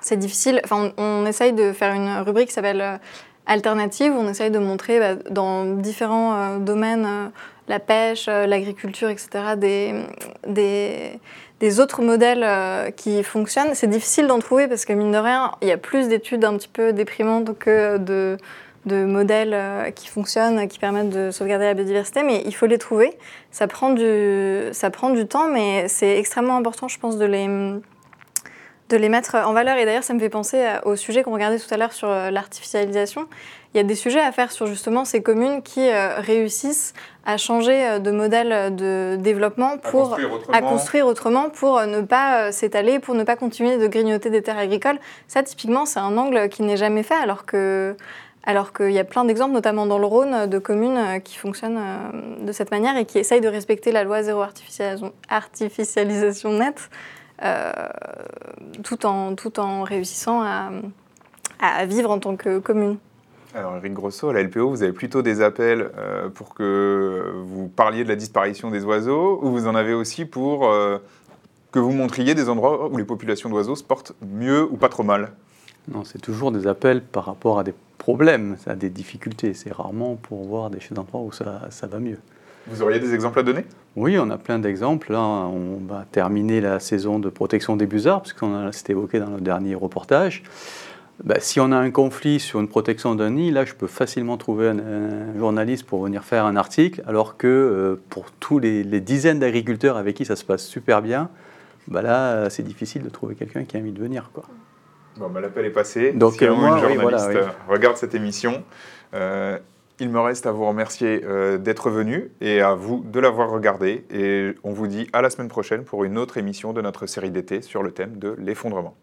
c'est difficile. Enfin, on, essaye de faire une rubrique qui s'appelle Alternative. On essaye de montrer bah, dans différents domaines, la pêche, l'agriculture, etc., des, des autres modèles qui fonctionnent. C'est difficile d'en trouver parce que, mine de rien, il y a plus d'études un petit peu déprimantes que de de modèles euh, qui fonctionnent, qui permettent de sauvegarder la biodiversité, mais il faut les trouver. Ça prend du, ça prend du temps, mais c'est extrêmement important, je pense, de les, de les mettre en valeur. Et d'ailleurs, ça me fait penser au sujet qu'on regardait tout à l'heure sur euh, l'artificialisation. Il y a des sujets à faire sur justement ces communes qui euh, réussissent à changer de modèle de développement pour à construire autrement, pour ne pas s'étaler, pour ne pas continuer de grignoter des terres agricoles. Ça, typiquement, c'est un angle qui n'est jamais fait, alors que alors qu'il y a plein d'exemples, notamment dans le Rhône, de communes euh, qui fonctionnent euh, de cette manière et qui essayent de respecter la loi zéro artificialisation, nette, euh, tout, en, tout en réussissant à, vivre en tant que commune. Alors Eric Grosso, à la LPO, vous avez plutôt des appels pour que vous parliez de la disparition des oiseaux ou vous en avez aussi pour que vous montriez des endroits où les populations d'oiseaux se portent mieux ou pas trop mal? Non, c'est toujours des appels par rapport à des problème, ça a des difficultés. C'est rarement pour voir des d'endroits où ça, ça, va mieux. Vous auriez des exemples à donner? Oui, on a plein d'exemples. Là, on va terminer la saison de protection des busards, puisqu'on s'est évoqué dans le dernier reportage. Bah, si on a un conflit sur une protection d'un nid, là, je peux facilement trouver un, journaliste pour venir faire un article, alors que euh, pour tous les, dizaines d'agriculteurs avec qui ça se passe super bien, bah là, c'est difficile de trouver quelqu'un qui a envie de venir. Quoi. Bon, bah, l'appel est passé. Donc, si euh, moi, une journaliste euh, regarde cette émission, euh, Il me reste à vous remercier euh, d'être venu et à vous de l'avoir regardé. Et on vous dit à la semaine prochaine pour une autre émission de notre série d'été sur le thème de l'effondrement.